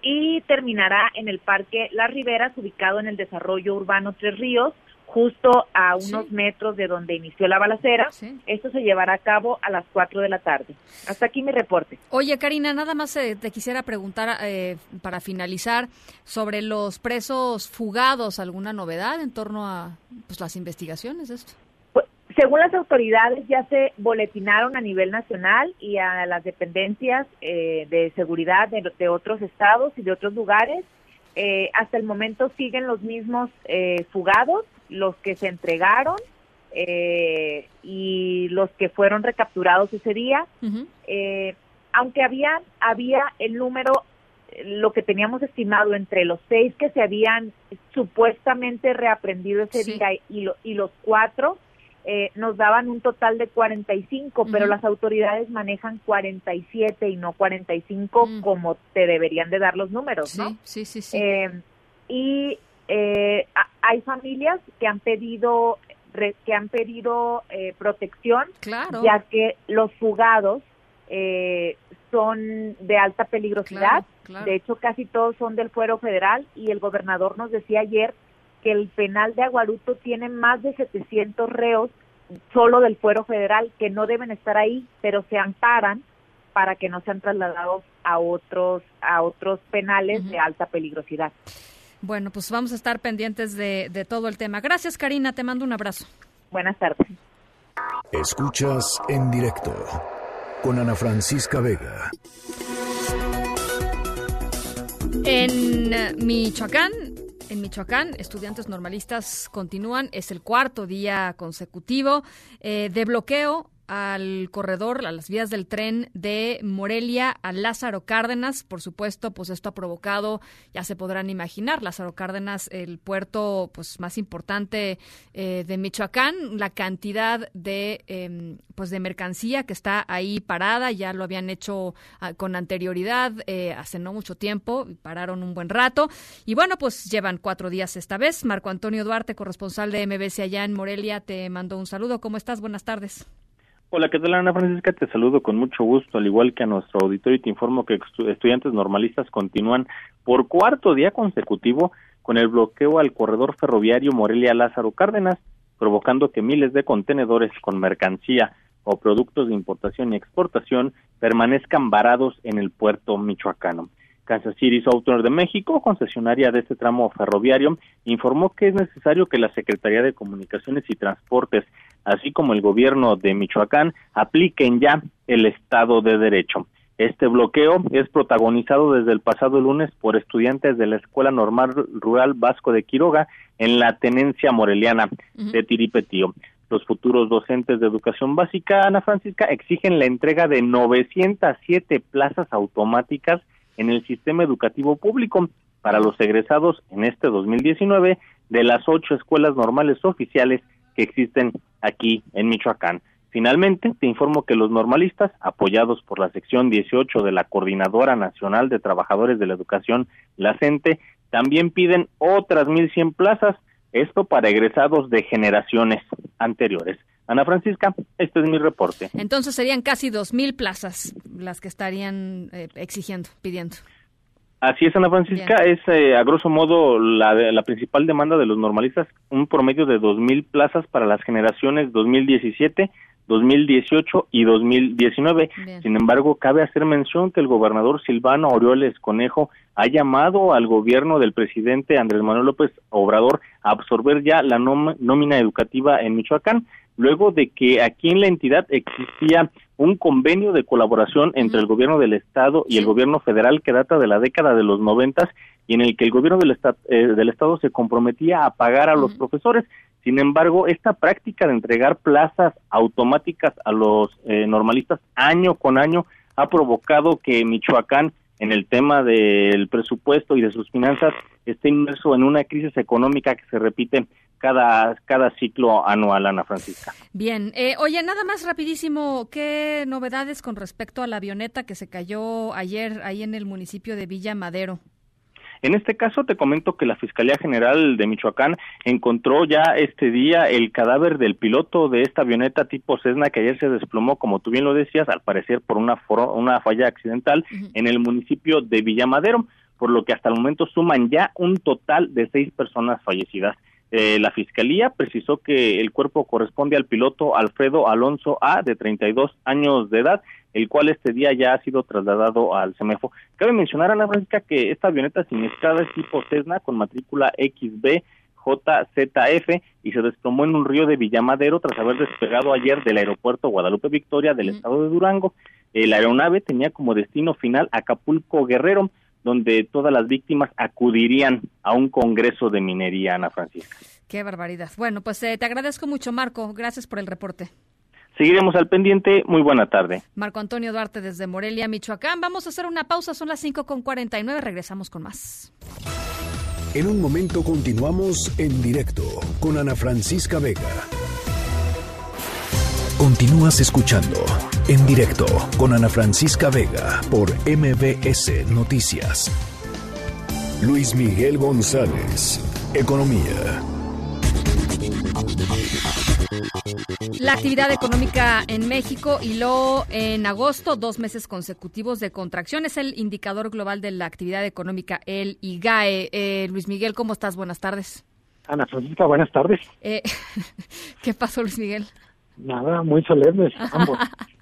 y terminará en el Parque Las Riberas, ubicado en el desarrollo urbano Tres Ríos, justo a unos sí. metros de donde inició la balacera. Sí. Esto se llevará a cabo a las 4 de la tarde. Hasta aquí mi reporte. Oye, Karina, nada más eh, te quisiera preguntar eh, para finalizar sobre los presos fugados. ¿Alguna novedad en torno a pues, las investigaciones de esto? Pues, según las autoridades, ya se boletinaron a nivel nacional y a las dependencias eh, de seguridad de, de otros estados y de otros lugares. Eh, hasta el momento siguen los mismos eh, fugados, los que se entregaron eh, y los que fueron recapturados ese día. Uh -huh. aunque había, había el número, lo que teníamos estimado entre los seis que se habían supuestamente reaprendido ese sí. día y, lo, y los cuatro, eh, nos daban un total de 45, uh -huh. pero las autoridades manejan 47 y no 45 uh -huh. como te deberían de dar los números, sí, ¿no? Sí, sí, sí. Eh, y eh, hay familias que han pedido que han pedido eh, protección, claro. ya que los fugados eh, son de alta peligrosidad. Claro, claro. De hecho, casi todos son del fuero federal y el gobernador nos decía ayer que el penal de Aguaruto tiene más de 700 reos solo del fuero federal que no deben estar ahí, pero se amparan para que no sean trasladados a otros a otros penales uh -huh. de alta peligrosidad. Bueno, pues vamos a estar pendientes de, de todo el tema. Gracias, Karina. Te mando un abrazo. Buenas tardes. Escuchas en directo con Ana Francisca Vega. En Michoacán, en Michoacán, estudiantes normalistas continúan, es el cuarto día consecutivo eh, de bloqueo al corredor, a las vías del tren de Morelia a Lázaro Cárdenas. Por supuesto, pues esto ha provocado, ya se podrán imaginar, Lázaro Cárdenas, el puerto pues más importante eh, de Michoacán, la cantidad de eh, pues de mercancía que está ahí parada, ya lo habían hecho uh, con anterioridad, eh, hace no mucho tiempo, pararon un buen rato. Y bueno, pues llevan cuatro días esta vez. Marco Antonio Duarte, corresponsal de MBC allá en Morelia, te mando un saludo. ¿Cómo estás? Buenas tardes. Hola, ¿qué tal Ana Francisca? Te saludo con mucho gusto, al igual que a nuestro auditorio y te informo que estudiantes normalistas continúan por cuarto día consecutivo con el bloqueo al corredor ferroviario Morelia Lázaro Cárdenas, provocando que miles de contenedores con mercancía o productos de importación y exportación permanezcan varados en el puerto michoacano. Kansas City Southern de México, concesionaria de este tramo ferroviario, informó que es necesario que la Secretaría de Comunicaciones y Transportes, así como el gobierno de Michoacán, apliquen ya el Estado de Derecho. Este bloqueo es protagonizado desde el pasado lunes por estudiantes de la Escuela Normal Rural Vasco de Quiroga en la tenencia moreliana de Tiripetío. Los futuros docentes de educación básica, Ana Francisca, exigen la entrega de 907 plazas automáticas en el sistema educativo público para los egresados en este 2019 de las ocho escuelas normales oficiales que existen aquí en Michoacán. Finalmente, te informo que los normalistas, apoyados por la sección 18 de la Coordinadora Nacional de Trabajadores de la Educación, la CENTE, también piden otras 1.100 plazas, esto para egresados de generaciones anteriores. Ana Francisca, este es mi reporte. Entonces serían casi 2.000 plazas las que estarían eh, exigiendo, pidiendo. Así es, Ana Francisca, es eh, a grosso modo la, la principal demanda de los normalistas, un promedio de 2.000 plazas para las generaciones 2017, 2018 y 2019. Sin embargo, cabe hacer mención que el gobernador Silvano Aureoles Conejo ha llamado al gobierno del presidente Andrés Manuel López Obrador a absorber ya la nómina educativa en Michoacán, luego de que aquí en la entidad existía un convenio de colaboración entre el gobierno del estado y el gobierno federal que data de la década de los noventas y en el que el gobierno del, eh, del estado se comprometía a pagar a los profesores. Sin embargo, esta práctica de entregar plazas automáticas a los eh, normalistas año con año ha provocado que Michoacán en el tema del presupuesto y de sus finanzas esté inmerso en una crisis económica que se repite cada, cada ciclo anual, Ana Francisca. Bien, eh, oye, nada más rapidísimo, ¿qué novedades con respecto a la avioneta que se cayó ayer ahí en el municipio de Villa Madero? En este caso te comento que la Fiscalía General de Michoacán encontró ya este día el cadáver del piloto de esta avioneta tipo Cessna que ayer se desplomó, como tú bien lo decías, al parecer por una, una falla accidental en el municipio de Villamadero, por lo que hasta el momento suman ya un total de seis personas fallecidas. Eh, la fiscalía precisó que el cuerpo corresponde al piloto Alfredo Alonso A, de 32 años de edad, el cual este día ya ha sido trasladado al CEMEFO. Cabe mencionar, Ana Francisca, que esta avioneta siniestrada es tipo Cessna con matrícula XB JZF y se desplomó en un río de Villamadero tras haber despegado ayer del aeropuerto Guadalupe Victoria del estado de Durango. La aeronave tenía como destino final Acapulco Guerrero, donde todas las víctimas acudirían a un congreso de minería, Ana Francisca. Qué barbaridad. Bueno, pues eh, te agradezco mucho, Marco. Gracias por el reporte. Seguiremos al pendiente. Muy buena tarde. Marco Antonio Duarte desde Morelia, Michoacán. Vamos a hacer una pausa. Son las 5.49. Regresamos con más. En un momento continuamos en directo con Ana Francisca Vega. Continúas escuchando en directo con Ana Francisca Vega por MBS Noticias. Luis Miguel González, Economía. La actividad económica en México hiló en agosto dos meses consecutivos de contracción. Es el indicador global de la actividad económica, el IGAE. Eh, Luis Miguel, ¿cómo estás? Buenas tardes. Ana Francisca, buenas tardes. Eh, ¿Qué pasó, Luis Miguel? Nada, muy solemnes ambos.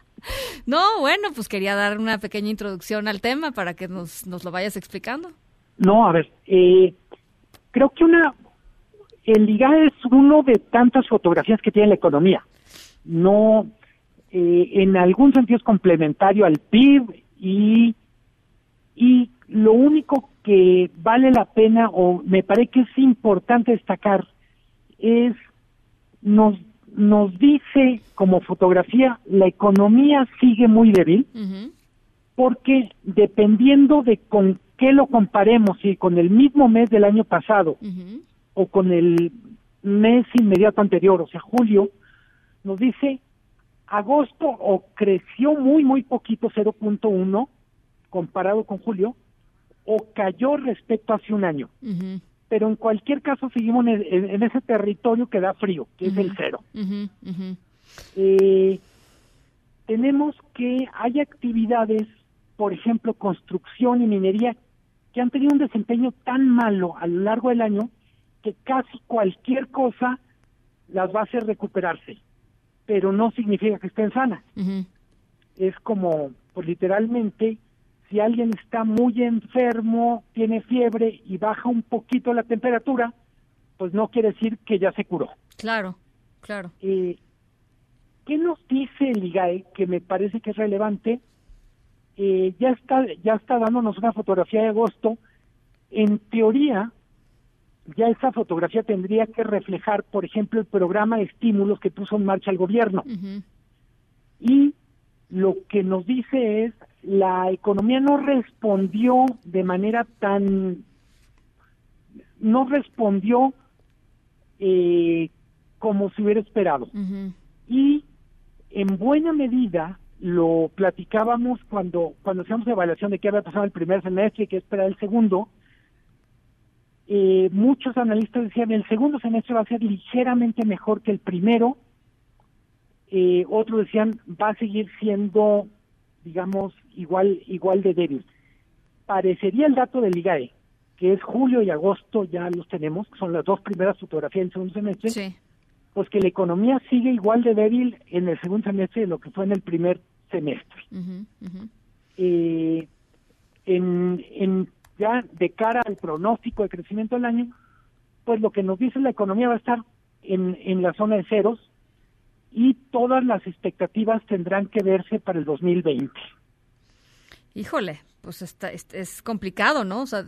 no, bueno, pues quería dar una pequeña introducción al tema para que nos, nos lo vayas explicando. No, a ver, eh, creo que una el IGA es uno de tantas fotografías que tiene la economía. No, eh, en algún sentido es complementario al PIB y, y lo único que vale la pena o me parece que es importante destacar es nos nos dice como fotografía la economía sigue muy débil porque dependiendo de con qué lo comparemos, si con el mismo mes del año pasado o con el mes inmediato anterior, o sea, julio, nos dice agosto o creció muy, muy poquito, 0.1 comparado con julio, o cayó respecto a hace un año pero en cualquier caso seguimos en, ese territorio que da frío, que es el cero. Eh, tenemos que hay actividades, por ejemplo, construcción y minería, que han tenido un desempeño tan malo a lo largo del año que casi cualquier cosa las va a hacer recuperarse, pero no significa que estén sanas. Es como, pues literalmente, si alguien está muy enfermo, tiene fiebre y baja un poquito la temperatura, pues no quiere decir que ya se curó. Claro, claro. Eh, ¿Qué nos dice el IGAE que me parece que es relevante? eh, ya está ya está dándonos una fotografía de agosto. En teoría, ya esa fotografía tendría que reflejar, por ejemplo, el programa de estímulos que puso en marcha el gobierno. Y lo que nos dice es la economía no respondió de manera tan no respondió eh, como se hubiera esperado. Y en buena medida lo platicábamos cuando cuando hacíamos evaluación de qué había pasado el primer semestre y qué esperaba el segundo eh, muchos analistas decían el segundo semestre va a ser ligeramente mejor que el primero eh, otros decían va a seguir siendo digamos igual igual de débil. Parecería el dato del IGAE que es julio y agosto ya los tenemos que son las dos primeras fotografías del segundo semestre pues que la economía sigue igual de débil en el segundo semestre de lo que fue en el primer semestre. Eh, en, en ya de cara al pronóstico de crecimiento del año pues lo que nos dice la economía va a estar en, en la zona de ceros y todas las expectativas tendrán que verse para el 2020. Híjole, pues está, es, complicado, ¿no? O sea,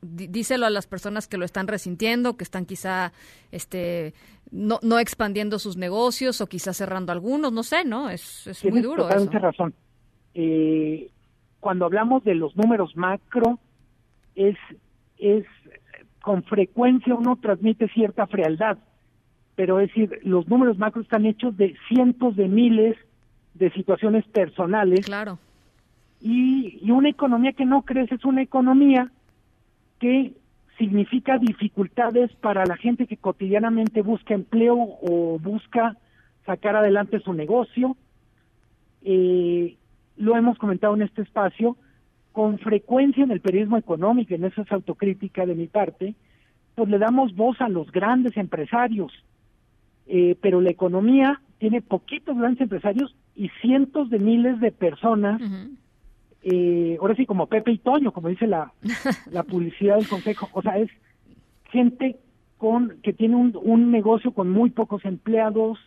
díselo a las personas que lo están resintiendo, que están quizá este no, no expandiendo sus negocios o quizá cerrando algunos, no sé, ¿no? Es, es muy duro. Totalmente razón. Eh, cuando hablamos de los números macro, es, es con frecuencia uno transmite cierta frialdad pero es decir, los números macro están hechos de cientos de miles de situaciones personales. Claro. Y, y una economía que no crece es una economía que significa dificultades para la gente que cotidianamente busca empleo o busca sacar adelante su negocio. Eh, lo hemos comentado en este espacio, con frecuencia en el periodismo económico, en esa es autocrítica de mi parte, pues le damos voz a los grandes empresarios, eh, pero la economía tiene poquitos grandes empresarios y cientos de miles de personas, eh, ahora sí como Pepe y Toño, como dice la, la publicidad del Consejo, o sea, es gente con que tiene un, un negocio con muy pocos empleados,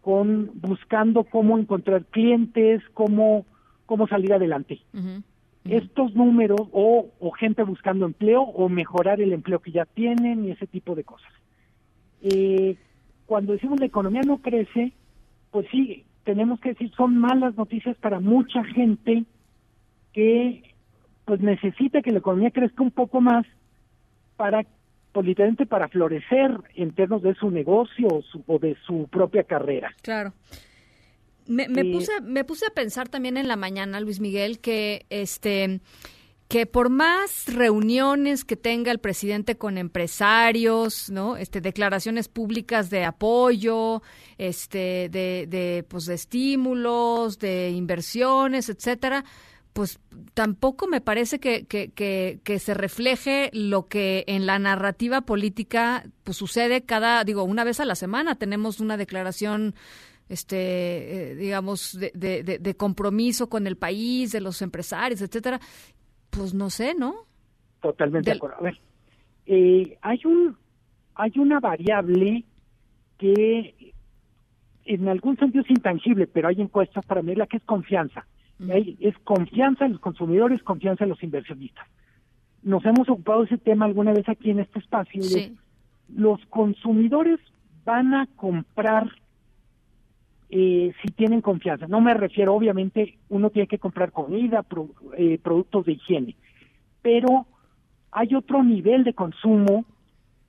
con buscando cómo encontrar clientes, cómo, cómo salir adelante. Estos números, o, o gente buscando empleo, o mejorar el empleo que ya tienen, y ese tipo de cosas. Eh, cuando decimos la economía no crece, pues sí, tenemos que decir, son malas noticias para mucha gente que pues necesita que la economía crezca un poco más para, pues literalmente para florecer en términos de su negocio o, de su propia carrera. Claro. Me, me, puse, me puse a pensar también en la mañana, Luis Miguel, que este que por más reuniones que tenga el presidente con empresarios, ¿no? Este, declaraciones públicas de apoyo, este, de, de, pues, de estímulos, de inversiones, etcétera, pues tampoco me parece que, que, que, se refleje lo que en la narrativa política pues sucede cada, digo, una vez a la semana tenemos una declaración este, eh, digamos, de, de, de, compromiso con el país, de los empresarios, etcétera, pues no sé, ¿no? Totalmente de acuerdo. A ver, eh, hay un hay una variable que en algún sentido es intangible, pero hay encuestas para medirla que es confianza. es confianza en los consumidores, confianza en los inversionistas. Nos hemos ocupado de ese tema alguna vez aquí en este espacio. los consumidores van a comprar eh, si tienen confianza. No me refiero, obviamente, uno tiene que comprar comida, eh, productos de higiene, pero hay otro nivel de consumo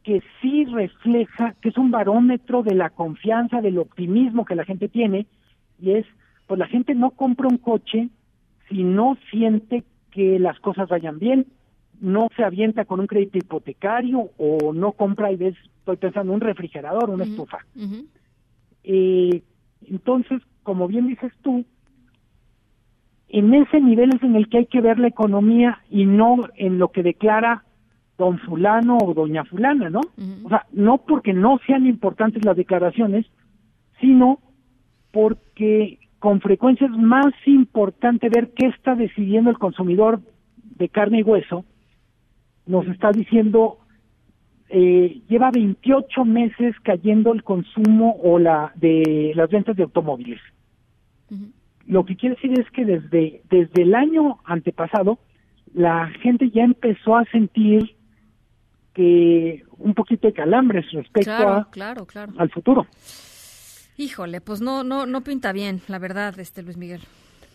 que sí refleja, que es un barómetro de la confianza, del optimismo que la gente tiene, y es, pues la gente no compra un coche si no siente que las cosas vayan bien, no se avienta con un crédito hipotecario o no compra y ves, estoy pensando, un refrigerador, una estufa. eh, entonces, como bien dices tú, en ese nivel es en el que hay que ver la economía y no en lo que declara don fulano o doña fulana, ¿no? O sea, no porque no sean importantes las declaraciones, sino porque con frecuencia es más importante ver qué está decidiendo el consumidor de carne y hueso. Nos está diciendo eh, lleva 28 meses cayendo el consumo o la de las ventas de automóviles. lo que quiere decir es que desde, desde el año antepasado la gente ya empezó a sentir que un poquito de calambres respecto a, claro, claro. al futuro. Híjole, pues no, no, no pinta bien, la verdad, este Luis Miguel.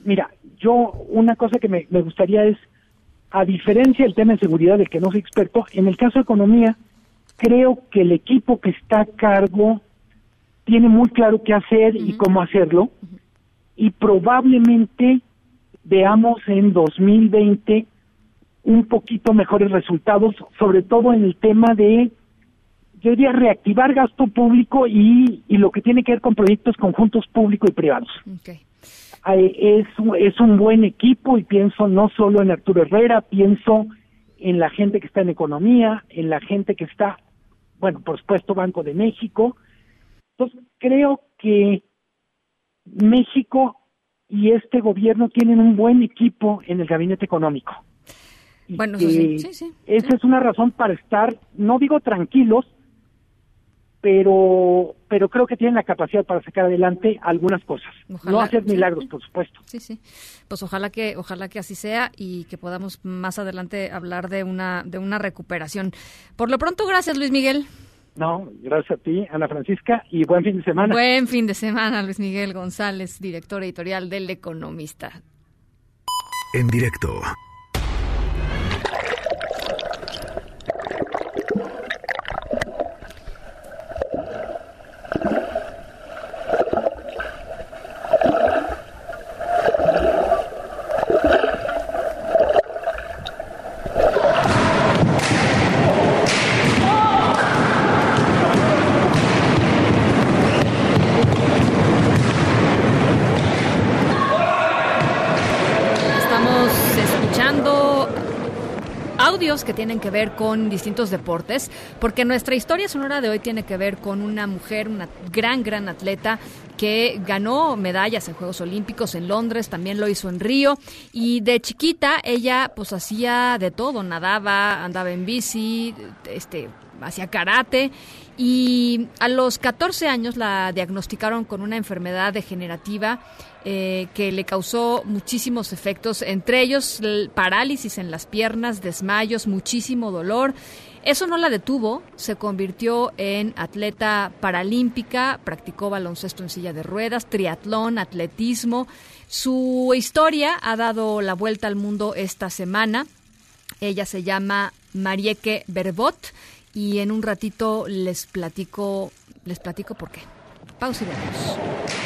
Mira, yo una cosa que me, me gustaría es, a diferencia del tema de seguridad del que no soy experto, en el caso de economía, creo que el equipo que está a cargo tiene muy claro qué hacer y cómo hacerlo, y probablemente veamos en 2020 un poquito mejores resultados, sobre todo en el tema de, yo diría, reactivar gasto público y, y lo que tiene que ver con proyectos conjuntos público y privados. Es, es un buen equipo y pienso no solo en Arturo Herrera, pienso en la gente que está en economía, en la gente que está, bueno, por supuesto, Banco de México. Entonces, creo que México y este gobierno tienen un buen equipo en el gabinete económico. bueno, sí, sí, sí, Esa es una razón para estar, no digo tranquilos, pero pero creo que tienen la capacidad para sacar adelante algunas cosas. no hacer milagros, por supuesto. Sí, sí. Pues ojalá que ojalá que así sea y que podamos más adelante hablar de una de una recuperación. Por lo pronto, gracias Luis Miguel. No, gracias a ti, Ana Francisca, y buen fin de semana. Buen fin de semana, Luis Miguel González, director editorial del Economista. En directo. Que tienen que ver con distintos deportes, porque nuestra historia sonora de hoy tiene que ver con una mujer, una gran, gran atleta que ganó medallas en Juegos Olímpicos en Londres, también lo hizo en Río y de chiquita ella pues hacía de todo, nadaba, andaba en bici, este hacía karate y a los 14 años la diagnosticaron con una enfermedad degenerativa eh, que le causó muchísimos efectos, entre ellos parálisis en las piernas, desmayos, muchísimo dolor. Eso no la detuvo, se convirtió en atleta paralímpica, practicó baloncesto en silla de ruedas, triatlón, atletismo. Su historia ha dado la vuelta al mundo esta semana. Ella se llama Marieke Berbot y en un ratito les platico, les platico por qué. Pausa y vemos.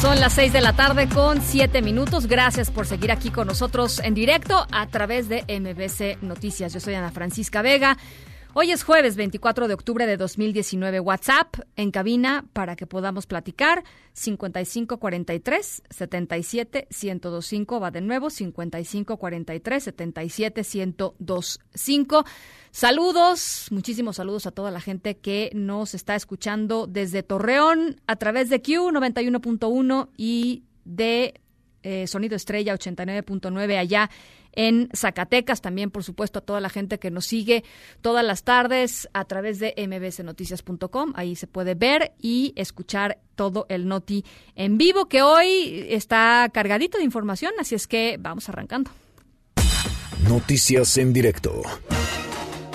Son las 6 de la tarde con 7 minutos. Gracias por seguir aquí con nosotros en directo a través de MBC Noticias. Yo soy Ana Francisca Vega. Hoy es jueves 24 de octubre de 2019. WhatsApp en cabina para que podamos platicar. 5543 77 1025 va de nuevo 5543 77 1025. Saludos, muchísimos saludos a toda la gente que nos está escuchando desde Torreón a través de Q 91.1 y de eh, Sonido Estrella 89.9 allá en Zacatecas, también por supuesto a toda la gente que nos sigue todas las tardes a través de mbsnoticias.com, ahí se puede ver y escuchar todo el noti en vivo que hoy está cargadito de información, así es que vamos arrancando. Noticias en directo.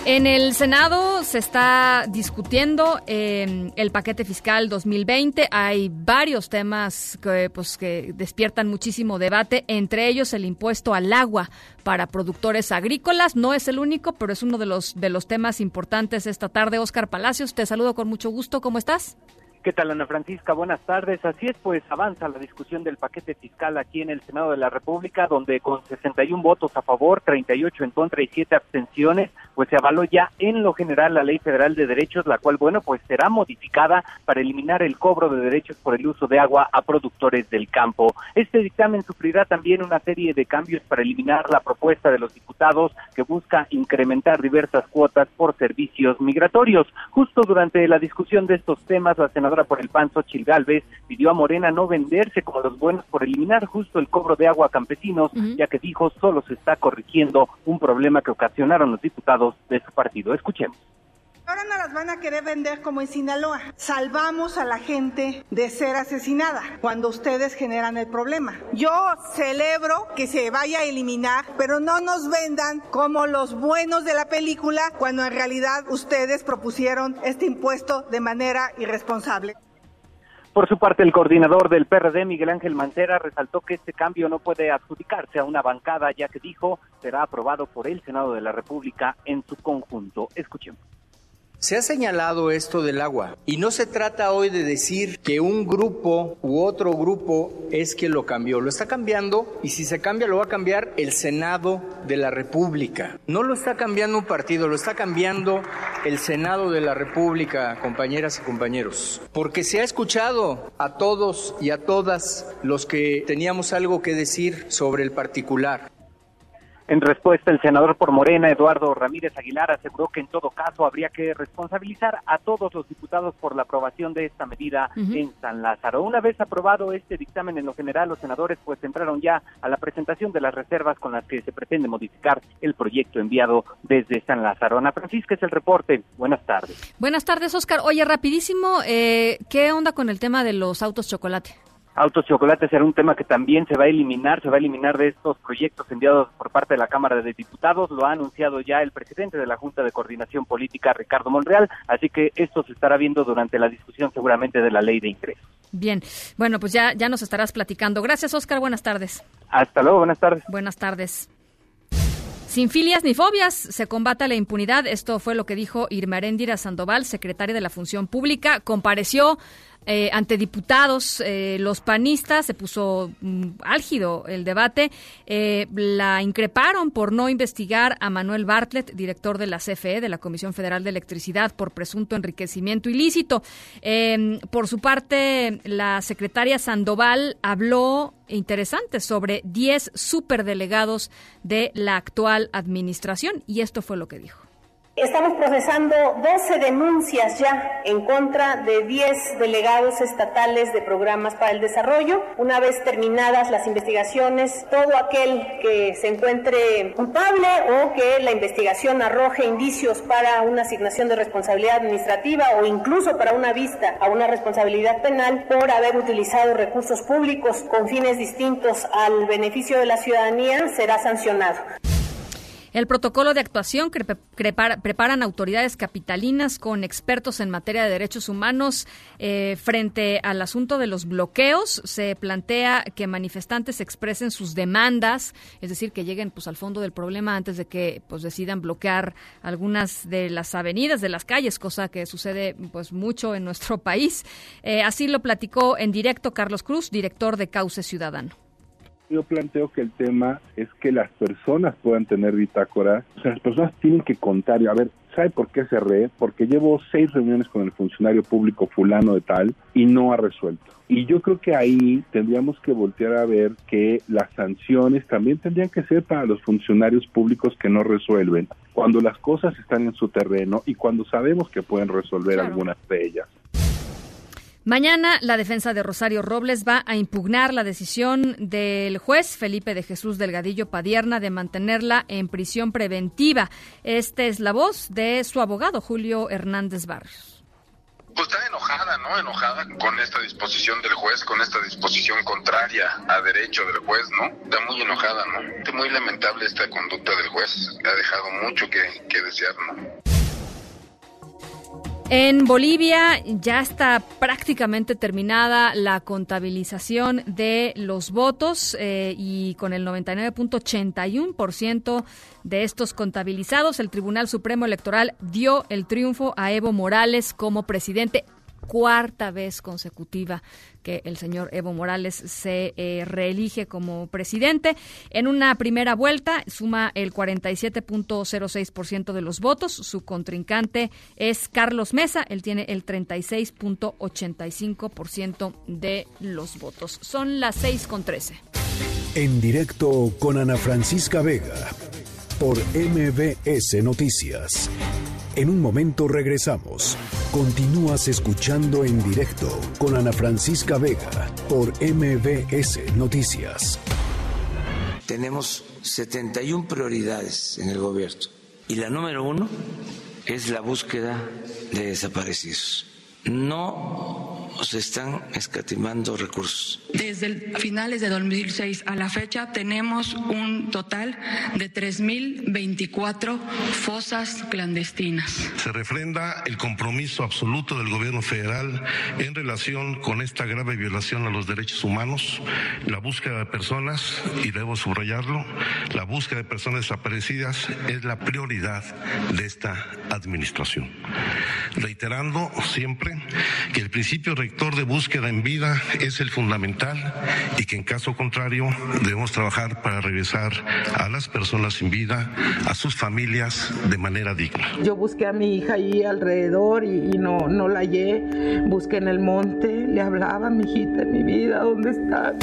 En el Senado se está discutiendo eh, el paquete fiscal 2020. Hay varios temas que, pues, que despiertan muchísimo debate, entre ellos el impuesto al agua para productores agrícolas. No es el único, pero es uno de los, de los temas importantes esta tarde. Oscar Palacios, te saludo con mucho gusto. ¿Cómo estás? ¿Qué tal, Ana Francisca? Buenas tardes. Así es, pues avanza la discusión del paquete fiscal aquí en el Senado de la República, donde con 61 votos a favor, 38 en contra y 7 abstenciones, pues se avaló ya en lo general la Ley Federal de Derechos, la cual, bueno, pues será modificada para eliminar el cobro de derechos por el uso de agua a productores del campo. Este dictamen sufrirá también una serie de cambios para eliminar la propuesta de los diputados que busca incrementar diversas cuotas por servicios migratorios. Justo durante la discusión de estos temas, la senadora por el PAN, Xochil Gálvez, pidió a Morena no venderse como los buenos por eliminar justo el cobro de agua a campesinos, ya que dijo solo se está corrigiendo un problema que ocasionaron los diputados de su partido. Escuchemos. Ahora no las van a querer vender como en Sinaloa. Salvamos a la gente de ser asesinada cuando ustedes generan el problema. Yo celebro que se vaya a eliminar, pero no nos vendan como los buenos de la película cuando en realidad ustedes propusieron este impuesto de manera irresponsable. Por su parte, el coordinador del PRD, Miguel Ángel Mancera, resaltó que este cambio no puede adjudicarse a una bancada, ya que dijo será aprobado por el Senado de la República en su conjunto. Escuchemos. Se ha señalado esto del agua y no se trata hoy de decir que un grupo u otro grupo es quien lo cambió. Lo está cambiando y si se cambia lo va a cambiar el Senado de la República. No lo está cambiando un partido, lo está cambiando el Senado de la República, compañeras y compañeros. Porque se ha escuchado a todos y a todas los que teníamos algo que decir sobre el particular. En respuesta, el senador por Morena, Eduardo Ramírez Aguilar, aseguró que en todo caso habría que responsabilizar a todos los diputados por la aprobación de esta medida en San Lázaro. Una vez aprobado este dictamen en lo general, los senadores pues entraron ya a la presentación de las reservas con las que se pretende modificar el proyecto enviado desde San Lázaro. Ana Francisca es el reporte. Buenas tardes. Buenas tardes, Oscar. Oye, rapidísimo, eh, ¿qué onda con el tema de los autos chocolate? Autos Chocolate será un tema que también se va a eliminar, se va a eliminar de estos proyectos enviados por parte de la Cámara de Diputados, lo ha anunciado ya el presidente de la Junta de Coordinación Política, Ricardo Monreal, así que esto se estará viendo durante la discusión seguramente de la ley de ingresos. Bien, bueno, pues ya, ya nos estarás platicando. Gracias, Oscar, buenas tardes. Hasta luego, buenas tardes. Buenas tardes. Sin filias ni fobias se combata la impunidad. Esto fue lo que dijo Irma Aréndira Sandoval, secretaria de la Función Pública. Compareció eh, ante diputados, eh, los panistas, se puso mm, álgido el debate, eh, la increparon por no investigar a Manuel Bartlett, director de la CFE, de la Comisión Federal de Electricidad, por presunto enriquecimiento ilícito. Em, por su parte, la secretaria Sandoval habló interesante sobre 10 superdelegados de la actual administración y esto fue lo que dijo. Estamos procesando 12 denuncias ya en contra de 10 delegados estatales de programas para el desarrollo. Una vez terminadas las investigaciones, todo aquel que se encuentre culpable o que la investigación arroje indicios para una asignación de responsabilidad administrativa o incluso para una vista a una responsabilidad penal por haber utilizado recursos públicos con fines distintos al beneficio de la ciudadanía será sancionado. El protocolo de actuación que preparan autoridades capitalinas con expertos en materia de derechos humanos eh, frente al asunto de los bloqueos se plantea que manifestantes expresen sus demandas, es decir, que lleguen pues al fondo del problema antes de que pues decidan bloquear algunas de las avenidas de las calles, cosa que sucede pues mucho en nuestro país. Eh, así lo platicó en directo Carlos Cruz, director de Cauce Ciudadano yo planteo que el tema es que las personas puedan tener bitácora, o sea, las personas tienen que contar, y a ver, ¿sabe por qué cerré? Porque llevo seis reuniones con el funcionario público fulano de tal y no ha resuelto. Y yo creo que ahí tendríamos que voltear a ver que las sanciones también tendrían que ser para los funcionarios públicos que no resuelven, cuando las cosas están en su terreno y cuando sabemos que pueden resolver algunas de ellas. Mañana la defensa de Rosario Robles va a impugnar la decisión del juez Felipe de Jesús Delgadillo Padierna de mantenerla en prisión preventiva. Esta es la voz de su abogado Julio Hernández Barrios. Pues está enojada, ¿no? Enojada con esta disposición del juez, con esta disposición contraria a derecho del juez, ¿no? Está muy enojada, ¿no? Es muy lamentable esta conducta del juez. Ha dejado mucho que, que desear, ¿no? En Bolivia ya está prácticamente terminada la contabilización de los votos eh, y con el 99.81% de estos contabilizados, el Tribunal Supremo Electoral dio el triunfo a Evo Morales como presidente cuarta vez consecutiva que el señor Evo Morales se eh, reelige como presidente. En una primera vuelta suma el 47.06% de los votos. Su contrincante es Carlos Mesa. Él tiene el 36.85% de los votos. Son las 6 con 13. En directo con Ana Francisca Vega por MBS Noticias. En un momento regresamos. Continúas escuchando en directo con Ana Francisca Vega por MBS Noticias. Tenemos 71 prioridades en el gobierno y la número uno es la búsqueda de desaparecidos. No se están escatimando recursos. Desde el finales de 2006 a la fecha tenemos un total de 3.024 fosas clandestinas. Se refrenda el compromiso absoluto del gobierno federal en relación con esta grave violación a los derechos humanos, la búsqueda de personas, y debo subrayarlo, la búsqueda de personas desaparecidas es la prioridad de esta administración. Reiterando siempre que el principio rector de búsqueda en vida es el fundamental y que en caso contrario debemos trabajar para regresar a las personas sin vida, a sus familias de manera digna. Yo busqué a mi hija ahí alrededor y, no, no la hallé, busqué en el monte, le hablaba, mi hijita, mi vida, ¿dónde estás?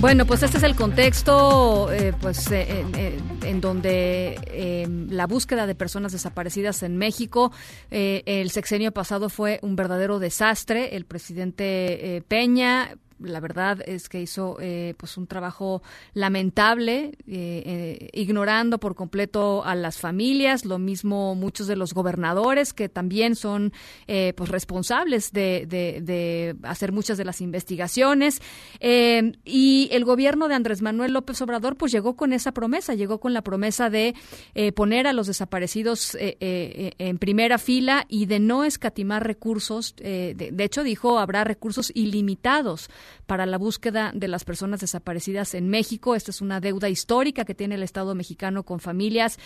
Bueno, pues este es el contexto, eh, pues eh, eh, en donde eh, la búsqueda de personas desaparecidas en México, eh, el sexenio pasado fue un verdadero desastre. El presidente eh, Peña la verdad es que hizo eh, pues un trabajo lamentable, eh, eh, ignorando por completo a las familias, lo mismo muchos de los gobernadores que también son eh, pues responsables de, de, hacer muchas de las investigaciones. Eh, y el gobierno de Andrés Manuel López Obrador pues llegó con esa promesa, llegó con la promesa de eh, poner a los desaparecidos en primera fila y de no escatimar recursos. de, de hecho dijo habrá recursos ilimitados para la búsqueda de las personas desaparecidas en México. Esta es una deuda histórica que tiene el Estado mexicano con familias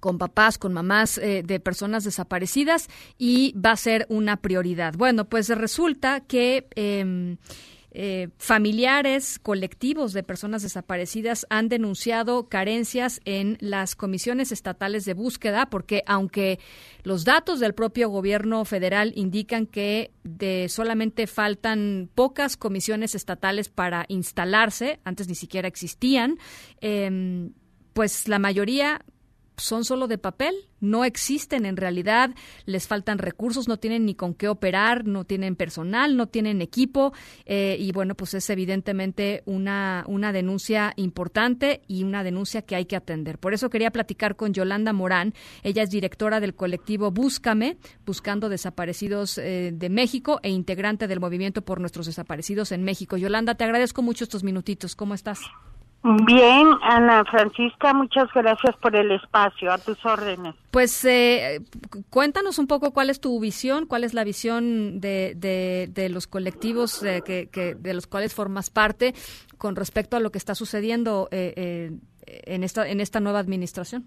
con papás, con mamás eh, de personas desaparecidas y va a ser una prioridad. Bueno, pues resulta que eh, eh, familiares, colectivos de personas desaparecidas han denunciado carencias en las comisiones estatales de búsqueda, porque aunque los datos del propio gobierno federal indican que de solamente faltan pocas comisiones estatales para instalarse, antes ni siquiera existían, eh, pues la mayoría son solo de papel, no existen en realidad, les faltan recursos, no tienen ni con qué operar, no tienen personal, no tienen equipo eh, y bueno, pues es evidentemente una, una denuncia importante y una denuncia que hay que atender. Por eso quería platicar con Yolanda Morán, ella es directora del colectivo Búscame, Buscando Desaparecidos eh, de México e integrante del movimiento por nuestros desaparecidos en México. Yolanda, te agradezco mucho estos minutitos, ¿cómo estás? Bien, Ana Francisca, muchas gracias por el espacio, a tus órdenes. Pues eh, cuéntanos un poco cuál es tu visión, cuál es la visión de, de, los colectivos eh, que, de los cuales formas parte con respecto a lo que está sucediendo eh, eh en, esta, en esta nueva administración.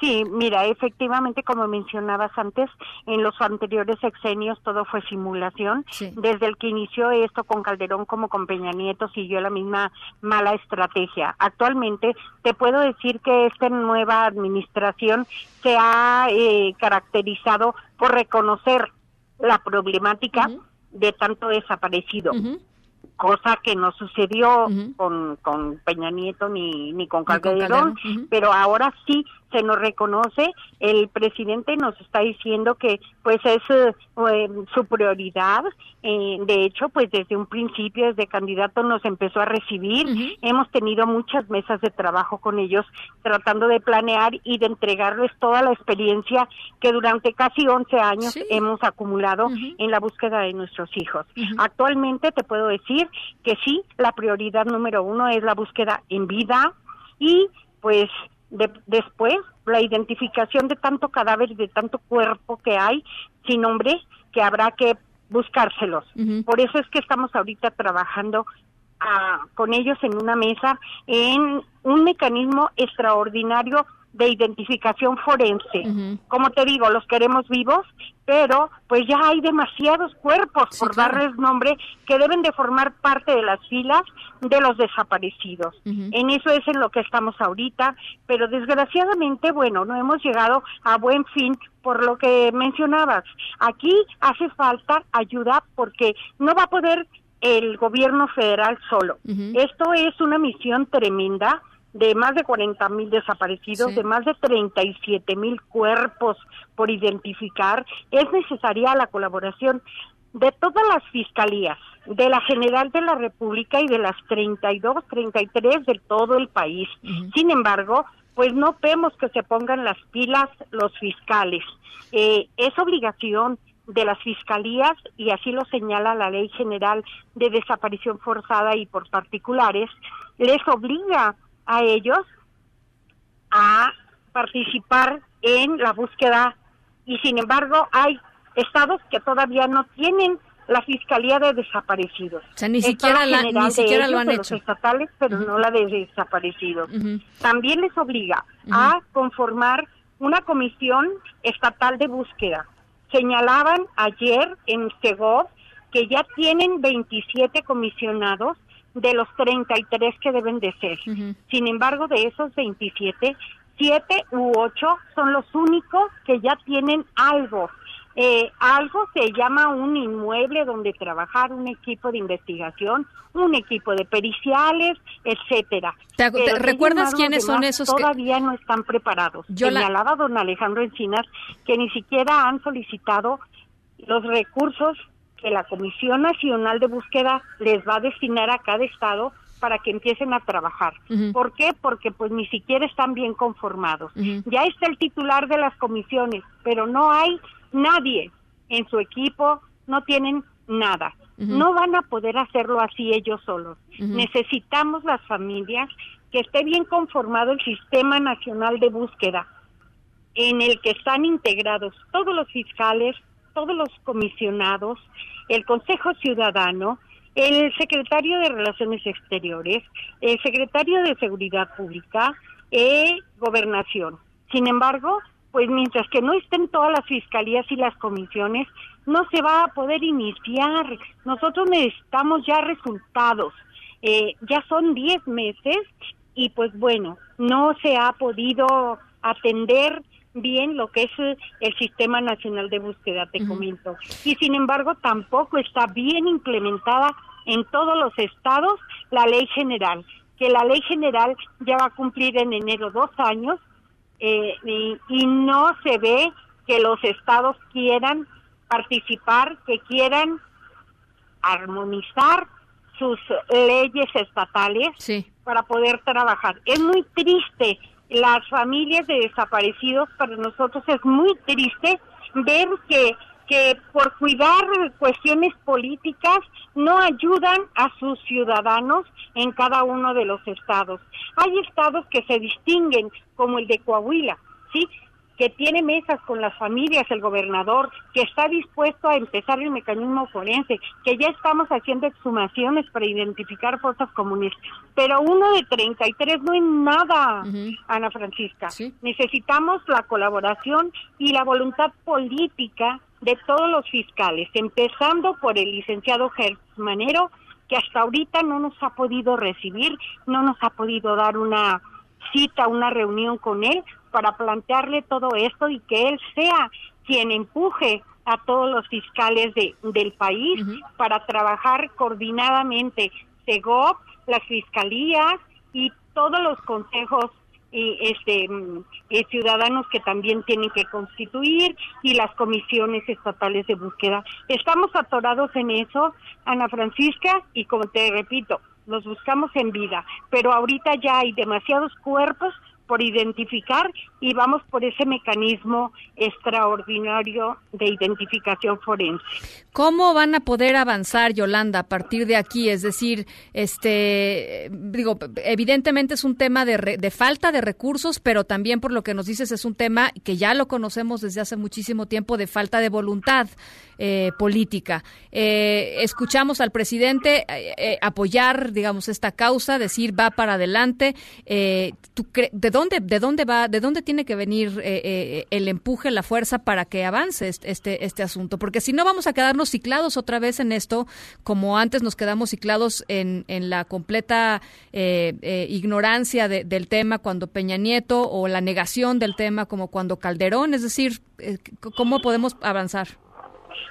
Sí, mira, efectivamente, como mencionabas antes, en los anteriores sexenios todo fue simulación. Sí. Desde el que inició esto con Calderón como con Peña Nieto siguió la misma mala estrategia. Actualmente te puedo decir que esta nueva administración se ha eh, caracterizado por reconocer la problemática uh -huh. de tanto desaparecido. Uh -huh cosa que no sucedió uh -huh. con, con Peña Nieto ni, ni con Calderón, uh -huh. pero ahora sí se nos reconoce, el presidente nos está diciendo que pues es eh, su prioridad, eh, de hecho pues desde un principio, desde candidato nos empezó a recibir, uh -huh. hemos tenido muchas mesas de trabajo con ellos tratando de planear y de entregarles toda la experiencia que durante casi 11 años sí. hemos acumulado uh -huh. en la búsqueda de nuestros hijos. Actualmente te puedo decir que sí, la prioridad número uno es la búsqueda en vida y pues de, después la identificación de tanto cadáver y de tanto cuerpo que hay sin nombre que habrá que buscárselos. Uh -huh. Por eso es que estamos ahorita trabajando uh, con ellos en una mesa en un mecanismo extraordinario de identificación forense. Como te digo, los queremos vivos, pero pues ya hay demasiados cuerpos, por darles nombre, que deben de formar parte de las filas de los desaparecidos. En eso es en lo que estamos ahorita, pero desgraciadamente, bueno, no hemos llegado a buen fin por lo que mencionabas. Aquí hace falta ayuda porque no va a poder el gobierno federal solo. Esto es una misión tremenda de más de 40 mil desaparecidos, de más de 37 mil cuerpos por identificar, es necesaria la colaboración de todas las fiscalías, de la General de la República y de las 32, 33 de todo el país. Sin embargo, pues no vemos que se pongan las pilas los fiscales. Eh, es obligación de las fiscalías, y así lo señala la Ley General de Desaparición Forzada y por particulares, les obliga a ellos a participar en la búsqueda y sin embargo hay estados que todavía no tienen la Fiscalía de Desaparecidos. O sea, ni siquiera, la, ni siquiera lo han hecho. Los estatales, pero no la de desaparecidos. También les obliga a conformar una comisión estatal de búsqueda. Señalaban ayer en Segov que ya tienen 27 comisionados de los 33 que deben de ser. Sin embargo, de esos 27, 7 u 8 son los únicos que ya tienen algo. Eh, algo se llama un inmueble donde trabajar, un equipo de investigación, un equipo de periciales, etcétera. ¿Te, recuerdas quiénes son esos? Todavía no están preparados. Yo Señalaba don Alejandro Encinas que ni siquiera han solicitado los recursos que la Comisión Nacional de Búsqueda les va a destinar a cada estado para que empiecen a trabajar. ¿Por qué? Porque pues ni siquiera están bien conformados. Ya está el titular de las comisiones, pero no hay nadie en su equipo, no tienen nada. No van a poder hacerlo así ellos solos. Necesitamos las familias que esté bien conformado el Sistema Nacional de Búsqueda, en el que están integrados todos los fiscales, todos los comisionados, el Consejo Ciudadano, el secretario de Relaciones Exteriores, el secretario de Seguridad Pública, e Gobernación. Sin embargo, pues mientras que no estén todas las fiscalías y las comisiones, no se va a poder iniciar. Nosotros necesitamos ya resultados. Eh, ya son 10 meses y pues bueno, no se ha podido atender bien lo que es eh, el Sistema Nacional de Búsqueda, te comento. Y sin embargo, tampoco está bien implementada en todos los estados la ley general, que la ley general ya va a cumplir en enero dos años eh, y, no se ve que los estados quieran participar, que quieran armonizar sus leyes estatales para poder trabajar. Es muy triste las familias de desaparecidos, para nosotros es muy triste ver que, que por cuidar cuestiones políticas no ayudan a sus ciudadanos en cada uno de los estados. Hay estados que se distinguen, como el de Coahuila, ¿sí? Que tiene mesas con las familias, el gobernador, que está dispuesto a empezar el mecanismo forense, que ya estamos haciendo exhumaciones para identificar fosas comunes. Pero uno de 33 no es nada, Ana Francisca. Necesitamos la colaboración y la voluntad política de todos los fiscales, empezando por el licenciado Gertz Manero, que hasta ahorita no nos ha podido recibir, no nos ha podido dar una cita, una reunión con él para plantearle todo esto y que él sea quien empuje a todos los fiscales de, del país para trabajar coordinadamente, SEGOP, las fiscalías y todos los consejos y este mm, ciudadanos que también tienen que constituir y las comisiones estatales de búsqueda. Estamos atorados en eso, Ana Francisca, y como te repito, los buscamos en vida, pero ahorita ya hay demasiados cuerpos por identificar y vamos por ese mecanismo extraordinario de identificación forense. ¿Cómo van a poder avanzar, Yolanda, a partir de aquí? Es decir, este, digo, evidentemente es un tema de, de falta de recursos, pero también por lo que nos dices es un tema que ya lo conocemos desde hace muchísimo tiempo de falta de voluntad eh, política. Eh, escuchamos al presidente eh, apoyar, digamos, esta causa, decir va para adelante. ¿tú ¿De dónde, de dónde va, de dónde tiene que venir eh, eh, el empuje, la fuerza para que avance este, este asunto, porque si no vamos a quedarnos ciclados otra vez en esto, como antes nos quedamos ciclados en, en la completa eh, ignorancia del tema cuando Peña Nieto o la negación del tema como cuando Calderón, es decir, ¿cómo podemos avanzar?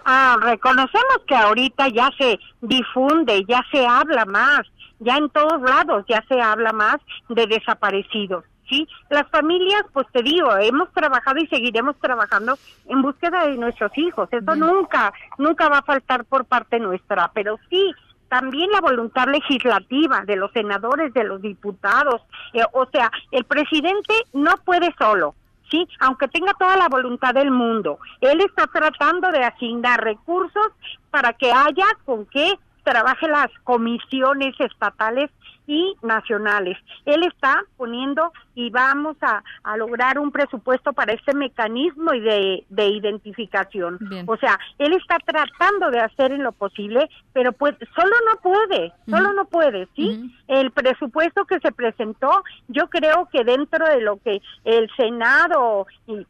Ah, reconocemos que ahorita ya se difunde, ya se habla más, ya en todos lados ya se habla más de desaparecidos. ¿Sí? Las familias, pues te digo, hemos trabajado y seguiremos trabajando en búsqueda de nuestros hijos. Eso nunca, nunca va a faltar por parte nuestra, pero sí, también la voluntad legislativa de los senadores, de los diputados. Eh, o sea, el presidente no puede solo. ¿sí? Aunque tenga toda la voluntad del mundo, él está tratando de asignar recursos para que haya con qué trabaje las comisiones estatales y nacionales. Él está poniendo y vamos a, lograr un presupuesto para este mecanismo de, de identificación. O sea, él está tratando de hacer en lo posible, pero pues solo no puede, solo no puede, ¿sí? El presupuesto que se presentó, yo creo que dentro de lo que el Senado y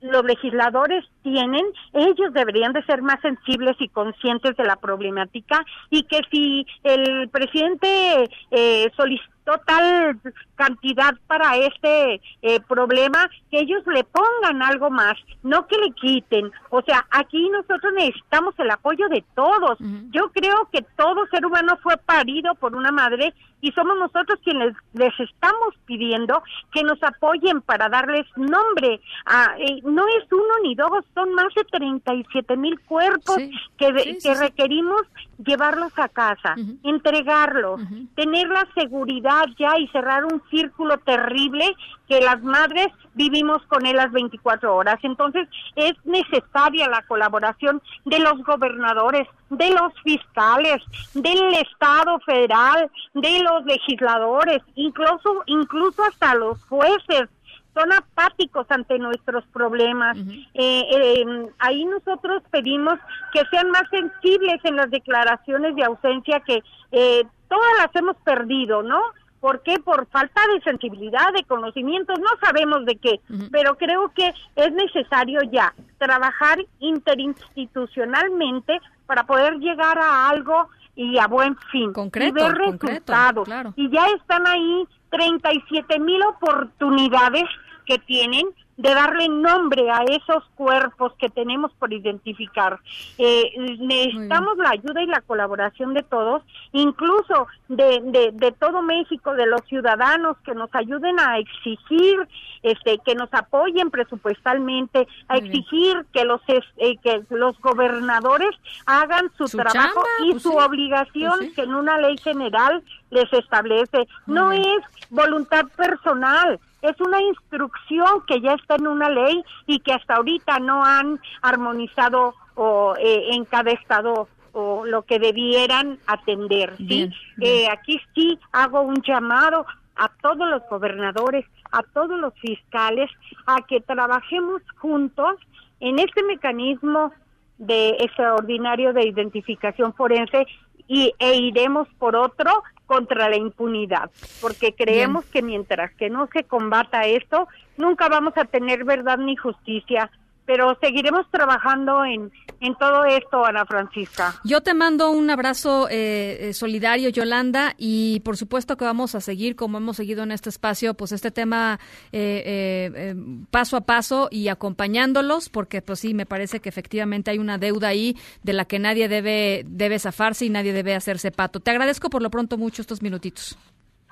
los legisladores tienen, ellos deberían de ser más sensibles y conscientes de la problemática y que si el presidente eh, solicitó tal cantidad para este eh, problema, que ellos le pongan algo más, no que le quiten. O sea, aquí nosotros necesitamos el apoyo de todos. Yo creo que todo ser humano fue parido por una madre y somos nosotros quienes les estamos pidiendo que nos apoyen para darles nombre. A, eh, no es uno ni dos, son más de 37 mil cuerpos que, que requerimos llevarlos a casa, entregarlos, tener la seguridad ya y cerrar un círculo terrible que las madres vivimos con él las 24 horas. Entonces es necesaria la colaboración de los gobernadores, de los fiscales, del Estado federal, de los legisladores, incluso incluso hasta los jueces son apáticos ante nuestros problemas. Eh, em, ahí nosotros pedimos que sean más sensibles en las declaraciones de ausencia que eh, todas las hemos perdido, ¿no? ¿Por qué? Por falta de sensibilidad, de conocimientos, no sabemos de qué, pero creo que es necesario ya trabajar interinstitucionalmente para poder llegar a algo y a buen fin. Concreto, y ver resultados. Y ya están ahí 37 mil oportunidades que tienen de darle nombre a esos cuerpos que tenemos por identificar. Eh, necesitamos la ayuda y la colaboración de todos, incluso de, de, todo México, de los ciudadanos que nos ayuden a exigir, este, que nos apoyen presupuestalmente, a exigir que los eh, que los gobernadores hagan su, trabajo y pues su obligación pues que en una ley general les establece. no es voluntad personal, es una instrucción que ya está en una ley y que hasta ahorita no han armonizado o eh, en cada estado o lo que debieran atender. ¿sí? Eh, aquí sí hago un llamado a todos los gobernadores, a todos los fiscales, a que trabajemos juntos en este mecanismo de extraordinario de identificación forense y, e iremos por otro contra la impunidad, porque creemos que mientras que no se combata esto, nunca vamos a tener verdad ni justicia pero seguiremos trabajando en, en todo esto, Ana Francisca. Yo te mando un abrazo eh, eh, solidario, Yolanda, y por supuesto que vamos a seguir, como hemos seguido en este espacio, pues este tema eh, paso a paso y acompañándolos, porque pues sí, me parece que efectivamente hay una deuda ahí de la que nadie debe, debe zafarse y nadie debe hacerse pato. Te agradezco por lo pronto mucho estos minutitos.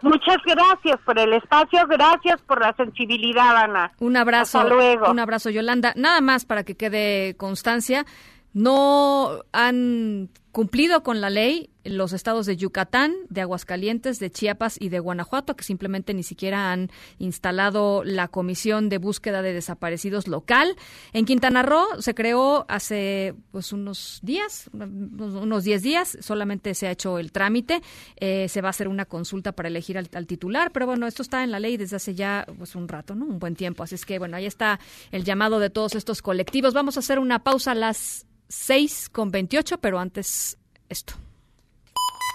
Muchas gracias por el espacio, gracias por la sensibilidad, Ana. Un abrazo. Hasta luego. Un abrazo, Yolanda. Nada más para que quede constancia, no han cumplido con la ley los estados de Yucatán, de Aguascalientes, de Chiapas y de Guanajuato, que simplemente ni siquiera han instalado la comisión de búsqueda de desaparecidos local. En Quintana Roo se creó hace pues unos días, unos 10 días, solamente se ha hecho el trámite, eh, se va a hacer una consulta para elegir al, titular, pero bueno, esto está en la ley desde hace ya pues un rato, ¿no? Un buen tiempo, así es que bueno, ahí está el llamado de todos estos colectivos. Vamos a hacer una pausa a las 6 con 28, pero antes esto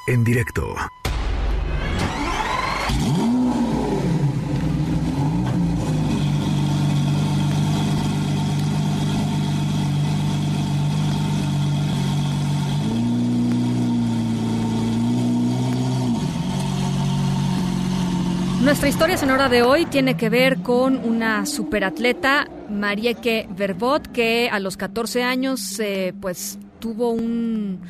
en directo. Nuestra historia sonora de hoy tiene que ver con una superatleta, Marieke Verbot, que a los 14 años eh, pues tuvo un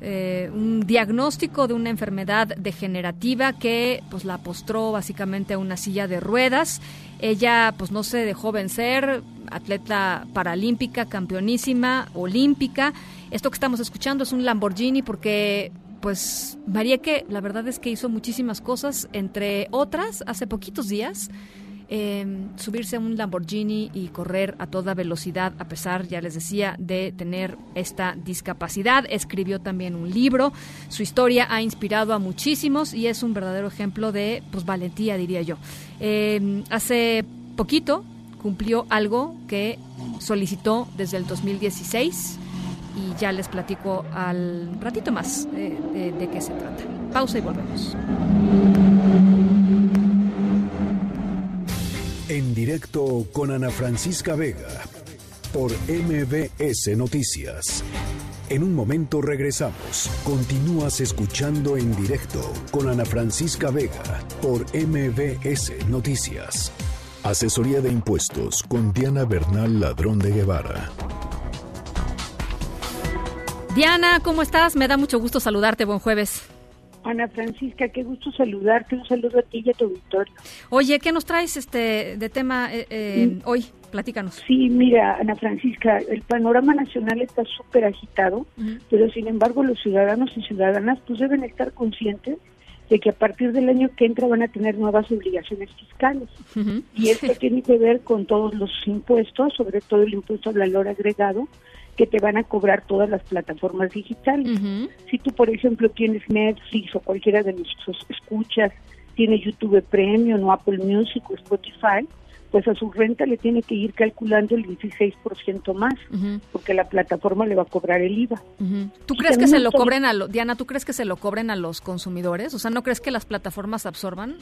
eh, un diagnóstico de una enfermedad degenerativa que pues la postró básicamente a una silla de ruedas. Ella pues no se dejó vencer, atleta paralímpica, campeonísima, olímpica. Esto que estamos escuchando es un Lamborghini porque pues Marieke, la verdad es que hizo muchísimas cosas, entre otras, hace poquitos días, eh, subirse a un Lamborghini y correr a toda velocidad, a pesar, ya les decía, de tener esta discapacidad. Escribió también un libro. Su historia ha inspirado a muchísimos y es un verdadero ejemplo de pues, valentía, diría yo. Eh, hace poquito cumplió algo que solicitó desde el 2016 y ya les platico al ratito más eh, de, de qué se trata. Pausa y volvemos. En directo con Ana Francisca Vega por MBS Noticias. En un momento regresamos. Continúas escuchando en directo con Ana Francisca Vega por MBS Noticias. Asesoría de impuestos con Diana Bernal Ladrón de Guevara. Diana, ¿cómo estás? Me da mucho gusto saludarte. Buen jueves. Ana Francisca, qué gusto saludarte. Un saludo a ti y a tu auditorio. Oye, ¿qué nos traes este de tema eh, eh, hoy? Platícanos. Sí, mira, Ana Francisca, el panorama nacional está súper agitado, pero sin embargo los ciudadanos y ciudadanas pues deben estar conscientes de que a partir del año que entra van a tener nuevas obligaciones fiscales. Y esto tiene que ver con todos los impuestos, sobre todo el impuesto al valor agregado, que te van a cobrar todas las plataformas digitales. Si tú, por ejemplo, tienes Netflix o cualquiera de nuestros escuchas, tiene YouTube Premium o Apple Music o Spotify, pues a su renta le tiene que ir calculando el 16% más, porque la plataforma le va a cobrar el IVA. ¿Tú crees que se lo cobren a los, Diana, tú crees que se lo cobren a los consumidores? O sea, ¿no crees que las plataformas absorban?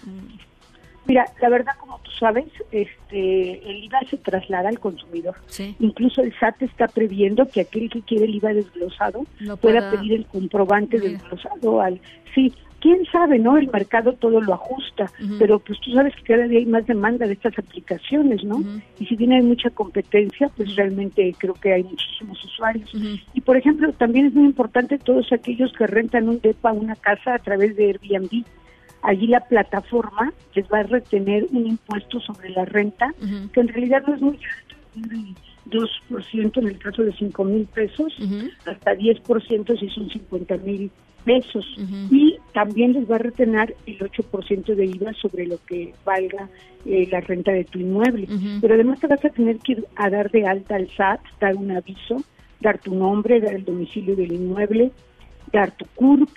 Mira, la verdad, como tú sabes, este, el IVA se traslada al consumidor. Incluso el SAT está previendo que aquel que quiere el IVA desglosado pueda... pedir el comprobante desglosado al... Sí, quién sabe, ¿no? El mercado todo lo ajusta, pero pues tú sabes que cada día hay más demanda de estas aplicaciones, ¿no? Y si bien hay mucha competencia, pues realmente creo que hay muchísimos usuarios. Y por ejemplo, también es muy importante todos aquellos que rentan un DEPA, una casa a través de Airbnb. Allí la plataforma les va a retener un impuesto sobre la renta, que en realidad no es muy alto, 2% en el caso de 5 mil pesos, hasta 10% si son 50 mil pesos. Y también les va a retener el 8% de IVA sobre lo que valga eh, la renta de tu inmueble. Pero además te vas a tener que ir a dar de alta al SAT, dar un aviso, dar tu nombre, dar el domicilio del inmueble, dar tu CURP,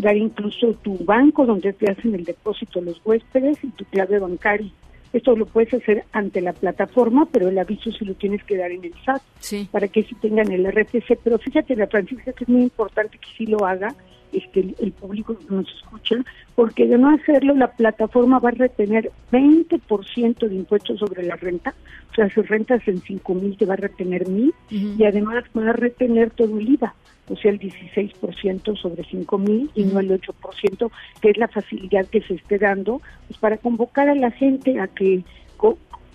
dar incluso tu banco donde te hacen el depósito los huéspedes y tu clave bancaria. Esto lo puedes hacer ante la plataforma, pero el aviso se lo tienes que dar en el SAT para que si tengan el RTC. Pero fíjate, la Francisca, que es muy importante que sí lo haga este, el, público que nos escucha, porque de no hacerlo la plataforma va a retener 20% de impuestos sobre la renta, o sea, si rentas en 5 mil te va a retener mil y además va a retener todo el IVA, o sea, el 16% sobre 5 mil y no el 8%, que es la facilidad que se esté dando, pues para convocar a la gente a que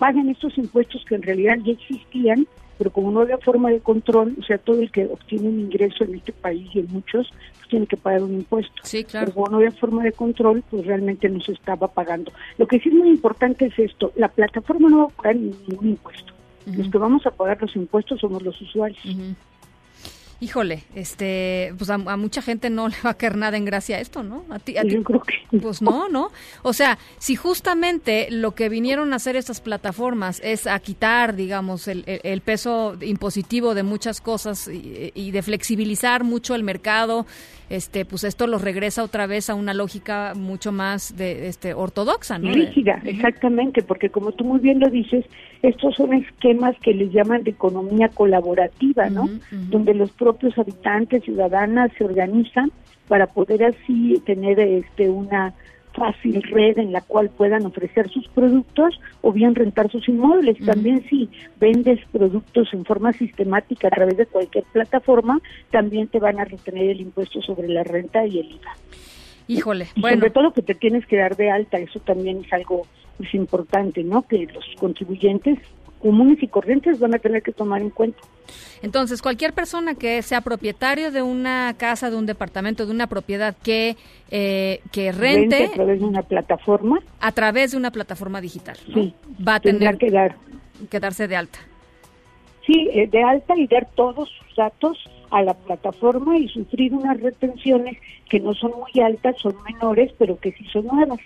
paguen estos impuestos que en realidad ya existían pero como no había forma de control, o sea, todo el que obtiene un ingreso en este país y en muchos, pues tiene que pagar un impuesto. Sí, claro. Pero como no había forma de control, pues realmente no se estaba pagando. Lo que sí es muy importante es esto, la plataforma no va a pagar ningún impuesto. Los que vamos a pagar los impuestos somos los usuarios. Híjole, este, pues a, mucha gente no le va a caer nada en gracia a esto, ¿no? A ti, a Yo creo que pues no, ¿no? O sea, si justamente lo que vinieron a hacer estas plataformas es a quitar, digamos, el, el, peso impositivo de muchas cosas y, y, de flexibilizar mucho el mercado, este, pues esto los regresa otra vez a una lógica mucho más de, este, ortodoxa, ¿no? Rígida, exactamente, porque como tú muy bien lo dices, estos son esquemas que les llaman de economía colaborativa, ¿no? Donde los propios habitantes, ciudadanas se organizan para poder así tener este una fácil red en la cual puedan ofrecer sus productos o bien rentar sus inmuebles. También si vendes productos en forma sistemática a través de cualquier plataforma, también te van a retener el impuesto sobre la renta y el IVA. Híjole, y bueno. Sobre todo que te tienes que dar de alta, eso también es algo es importante, ¿no? Que los contribuyentes comunes y corrientes van a tener que tomar en cuenta. Entonces, cualquier persona que sea propietario de una casa, de un departamento, de una propiedad que eh, que rente, a través de una plataforma, a través de una plataforma digital, sí, va a tener que dar que darse de alta. Sí, eh, de alta y dar todos sus datos a la plataforma y sufrir unas retenciones que no son muy altas, son menores, pero que sí son nuevas.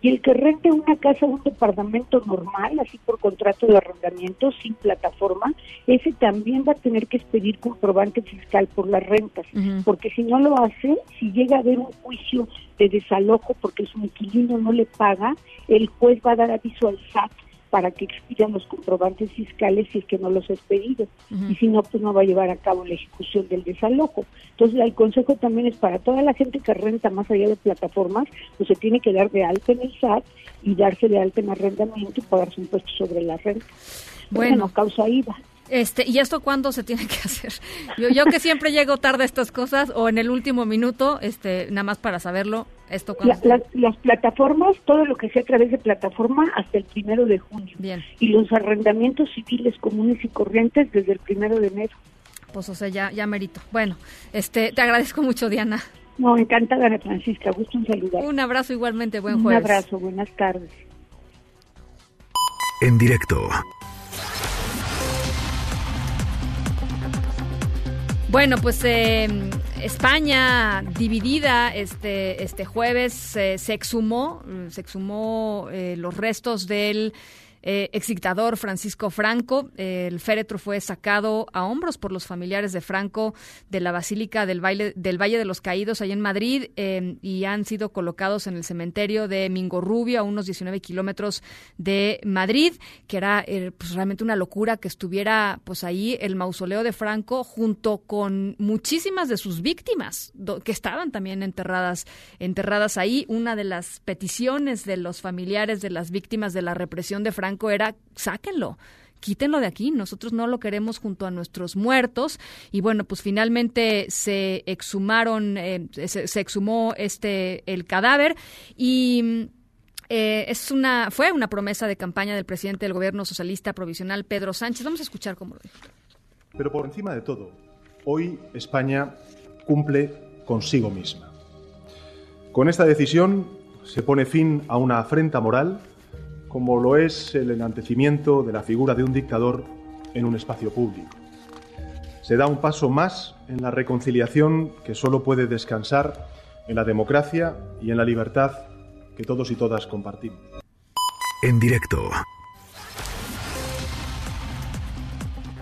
Y el que rente una casa un departamento normal, así por contrato de arrendamiento, sin plataforma, ese también va a tener que expedir comprobante fiscal por las rentas, porque si no lo hace, si llega a haber un juicio de desalojo porque su inquilino no le paga, el juez va a dar aviso al SAT para que expidan los comprobantes fiscales si es que no los ha expedido. Y si no, pues no va a llevar a cabo la ejecución del desalojo. Entonces, el consejo también es para toda la gente que renta más allá de plataformas, pues se tiene que dar de alta en el SAT y darse de alta en arrendamiento y pagar su impuesto sobre la renta. Bueno, no causa IVA. Este, ¿Y esto cuándo se tiene que hacer? Yo, yo que siempre llego tarde a estas cosas o en el último minuto, este, nada más para saberlo, esto las plataformas, todo lo que sea a través de plataforma hasta el primero de junio. Bien. Y los arrendamientos civiles comunes y corrientes desde el primero de enero. Pues o sea, ya, ya merito. Bueno, este, te agradezco mucho, Diana. No, encantada, Ana Francisca. Gusto en saludar. Un abrazo igualmente, buen jueves. Un abrazo, buenas tardes. En directo. Bueno, pues eh, España dividida este este jueves eh, se exhumó se exhumó eh, los restos del eh, ex dictador Francisco Franco. el féretro fue sacado a hombros por los familiares de Franco de la Basílica del, del Valle de los Caídos, allá en Madrid, eh, y han sido colocados en el cementerio de Mingorrubio, a unos 19 kilómetros de Madrid, que era eh, pues, realmente una locura que estuviera pues ahí el mausoleo de Franco junto con muchísimas de sus víctimas que estaban también enterradas, enterradas ahí. Una de las peticiones de los familiares de las víctimas de la represión de Franco era sáquenlo quítenlo de aquí, nosotros no lo queremos junto a nuestros muertos. Y bueno, pues finalmente se exhumaron, eh, se, exhumó este el cadáver y eh, es una, fue una promesa de campaña del presidente del gobierno socialista provisional Pedro Sánchez. Vamos a escuchar cómo lo dijo. Pero por encima de todo, hoy España cumple consigo misma. Con esta decisión se pone fin a una afrenta moral como lo es el enantecimiento de la figura de un dictador en un espacio público. Se da un paso más en la reconciliación que solo puede descansar en la democracia y en la libertad que todos y todas compartimos. En directo.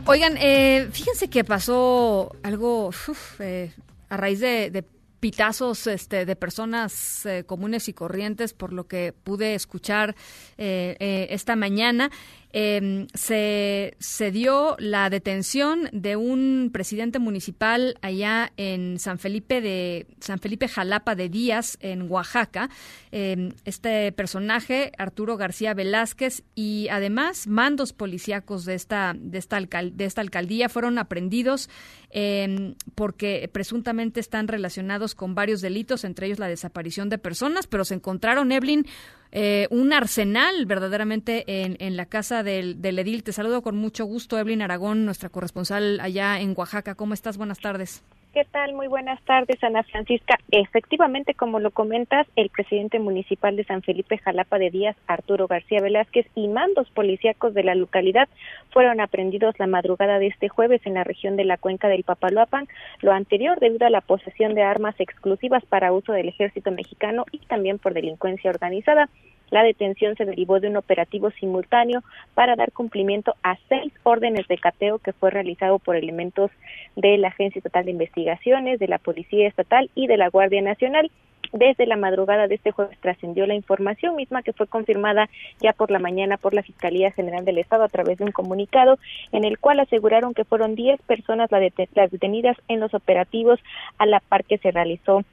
Oigan, eh, fíjense que pasó algo eh, a raíz de, de pitazos este, de personas eh, comunes y corrientes, por lo que pude escuchar eh, eh, esta mañana. Em, se, se, dio la detención de un presidente municipal allá en San Felipe de San Felipe Jalapa de Díaz en Oaxaca. Em, este personaje, Arturo García Velázquez, y además mandos policíacos de esta de esta, de esta alcaldía fueron aprendidos em, porque presuntamente están relacionados con varios delitos, entre ellos la desaparición de personas, pero se encontraron Evelyn eh, un arsenal verdaderamente en, en la casa del, del, edil. Te saludo con mucho gusto, Evelyn Aragón, nuestra corresponsal allá en Oaxaca. ¿Cómo estás? Buenas tardes. ¿Qué tal? Muy buenas tardes, Ana Francisca. Efectivamente, como lo comentas, el presidente municipal de San Felipe Jalapa de Díaz, Arturo García Velázquez, y mandos policíacos de la localidad fueron aprendidos la madrugada de este jueves en la región de la cuenca del Papaloapan, lo anterior debido a la posesión de armas exclusivas para uso del ejército mexicano y también por delincuencia organizada. La detención se derivó de un operativo simultáneo para dar cumplimiento a seis órdenes de cateo que fue realizado por elementos de la Agencia Estatal de Investigaciones, de la Policía Estatal y de la Guardia Nacional. Desde la madrugada de este jueves trascendió la información misma que fue confirmada ya por la mañana por la Fiscalía General del Estado a través de un comunicado en el cual aseguraron que fueron diez personas las detenidas en los operativos a la par que se realizó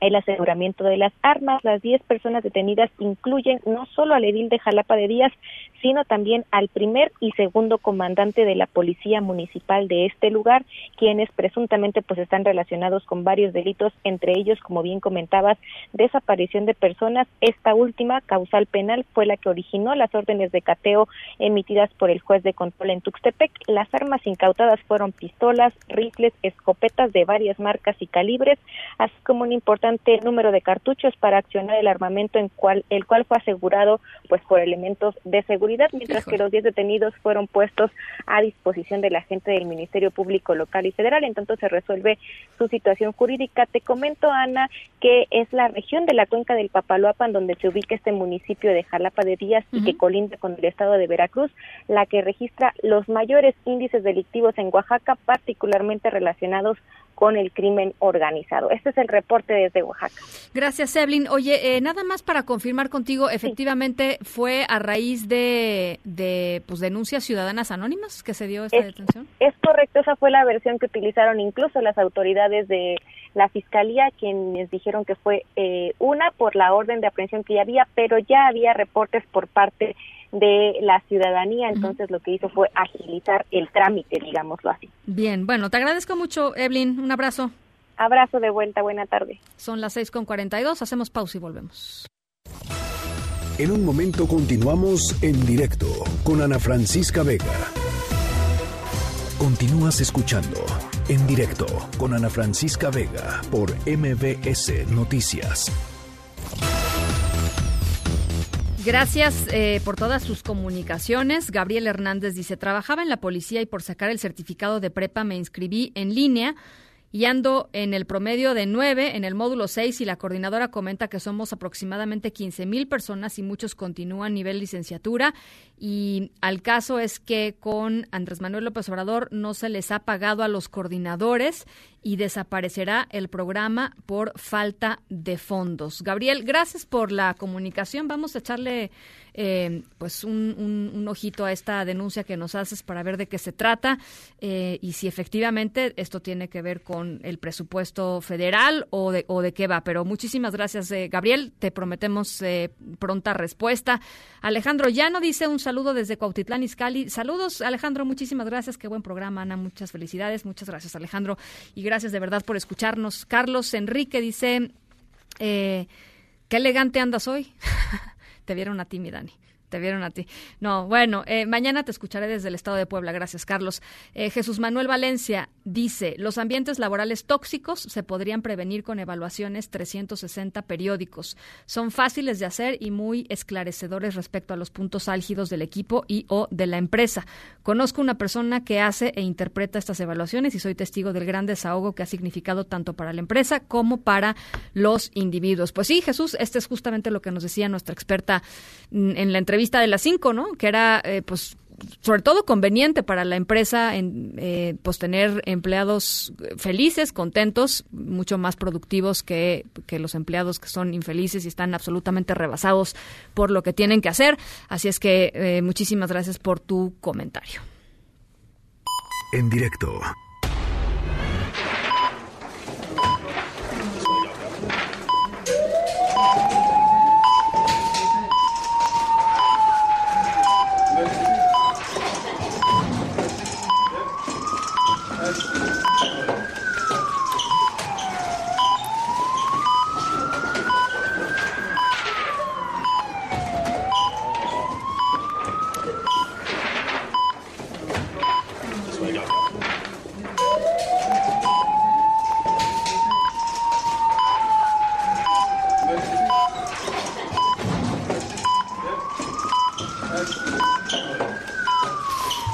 el aseguramiento de las armas. Las 10 personas detenidas incluyen no solo al edil de Jalapa de Díaz, sino también al primer y segundo comandante de la Policía Municipal de este lugar, quienes presuntamente pues están relacionados con varios delitos, entre ellos, como bien comentabas, desaparición de personas. Esta última causal penal fue la que originó las órdenes de cateo emitidas por el juez de control en Tuxtepec. Las armas incautadas fueron pistolas, rifles, escopetas de varias marcas y calibres, así como un importante número de cartuchos para accionar el armamento en cual el cual fue asegurado pues por elementos de seguridad, mientras que los 10 detenidos fueron puestos a disposición de la gente del Ministerio Público local y federal. En tanto se resuelve su situación jurídica. Te comento, Ana, que es la región de la cuenca del Papaloapan donde se ubica este municipio de Jalapa de Díaz y que colinda con el estado de Veracruz, la que registra los mayores índices delictivos en Oaxaca, particularmente relacionados con el crimen organizado. Este es el reporte desde Oaxaca. Gracias, Evelyn. Oye, eh, nada más para confirmar contigo, efectivamente fue a raíz de, de pues, denuncias ciudadanas anónimas que se dio esta detención. Es correcto, esa fue la versión que utilizaron incluso las autoridades de la fiscalía, quienes dijeron que fue eh, una por la orden de aprehensión que ya había, pero ya había reportes por parte de la ciudadanía, entonces lo que hizo fue agilizar el trámite, digámoslo así. Bien, bueno, te agradezco mucho, Evelyn, un abrazo. Abrazo de vuelta, buena tarde. Son las 6.42, hacemos pausa y volvemos. En un momento continuamos en directo con Ana Francisca Vega. Continúas escuchando en directo con Ana Francisca Vega por MBS Noticias. Gracias eh, por todas sus comunicaciones. Gabriel Hernández dice, trabajaba en la policía y por sacar el certificado de prepa me inscribí en línea y ando en el promedio de nueve en el módulo 6 y la coordinadora comenta que somos aproximadamente 15 mil personas y muchos continúan nivel licenciatura y al caso es que con Andrés Manuel López Obrador no se les ha pagado a los coordinadores y desaparecerá el programa por falta de fondos. Gabriel, gracias por la comunicación. Vamos a echarle eh, pues un, ojito a esta denuncia que nos haces para ver de qué se trata eh, y si efectivamente esto tiene que ver con el presupuesto federal o de, o de qué va. Pero muchísimas gracias, eh, Gabriel. Te prometemos pronta respuesta. Alejandro Llano dice un saludo desde Cuautitlán, Izcalli. Saludos, Alejandro. Muchísimas gracias. Qué buen programa, Ana. Muchas felicidades. Muchas gracias, Alejandro. Y gracias de verdad por escucharnos. Carlos Enrique dice, eh, qué elegante andas hoy. Te vieron a ti, mi Dani te vieron a ti. No, bueno, eh, mañana te escucharé desde el estado de Puebla. Gracias, Carlos. Eh, Jesús Manuel Valencia dice, los ambientes laborales tóxicos se podrían prevenir con evaluaciones 360 periódicos. Son fáciles de hacer y muy esclarecedores respecto a los puntos álgidos del equipo y o de la empresa. Conozco una persona que hace e interpreta estas evaluaciones y soy testigo del gran desahogo que ha significado tanto para la empresa como para los individuos. Pues sí, Jesús, este es justamente lo que nos decía nuestra experta mm, en la entrevista vista de las cinco, ¿no? Que era, eh, pues, sobre todo conveniente para la empresa eh, pues tener empleados felices, contentos, mucho más productivos que, que, los empleados que son infelices y están absolutamente rebasados por lo que tienen que hacer. Así es que eh, muchísimas gracias por tu comentario. En directo.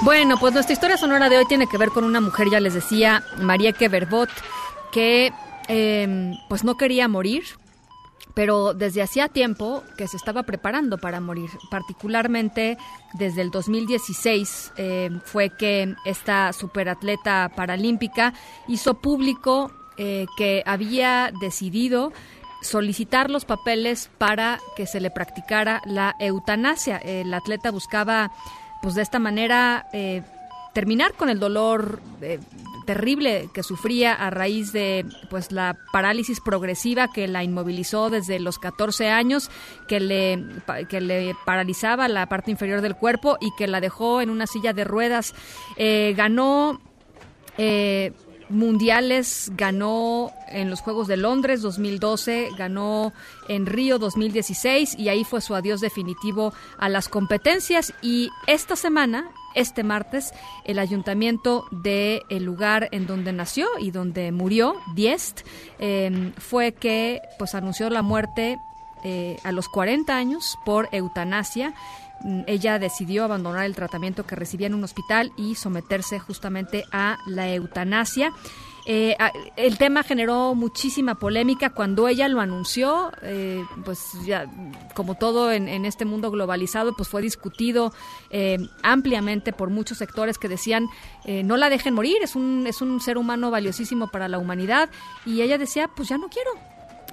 Bueno, pues nuestra historia sonora de hoy tiene que ver con una mujer, ya les decía, María Keverbot, que em, pues no quería morir, pero desde hacía tiempo que se estaba preparando para morir, particularmente desde el 2016 em, fue que esta superatleta paralímpica hizo público eh, que había decidido solicitar los papeles para que se le practicara la eutanasia. El atleta buscaba pues de esta manera eh, terminar con el dolor, eh, terrible que sufría a raíz de pues la parálisis progresiva que la inmovilizó desde los 14 años, que le, que le paralizaba la parte inferior del cuerpo y que la dejó en una silla de ruedas. Eh, ganó eh, mundiales, ganó en los Juegos de Londres 2012, ganó en Río 2016 y ahí fue su adiós definitivo a las competencias. Y esta semana este martes el ayuntamiento del el lugar en donde nació y donde murió, Diest, em, fue que pues anunció la muerte eh, a los 40 años por eutanasia ella decidió abandonar el tratamiento que recibía en un hospital y someterse justamente a la eutanasia. Eh, el tema generó muchísima polémica cuando ella lo anunció, eh, pues ya como todo en, este mundo globalizado, pues fue discutido eh, ampliamente por muchos sectores que decían no la dejen morir, es un, es un ser humano valiosísimo para la humanidad y ella decía pues ya no quiero,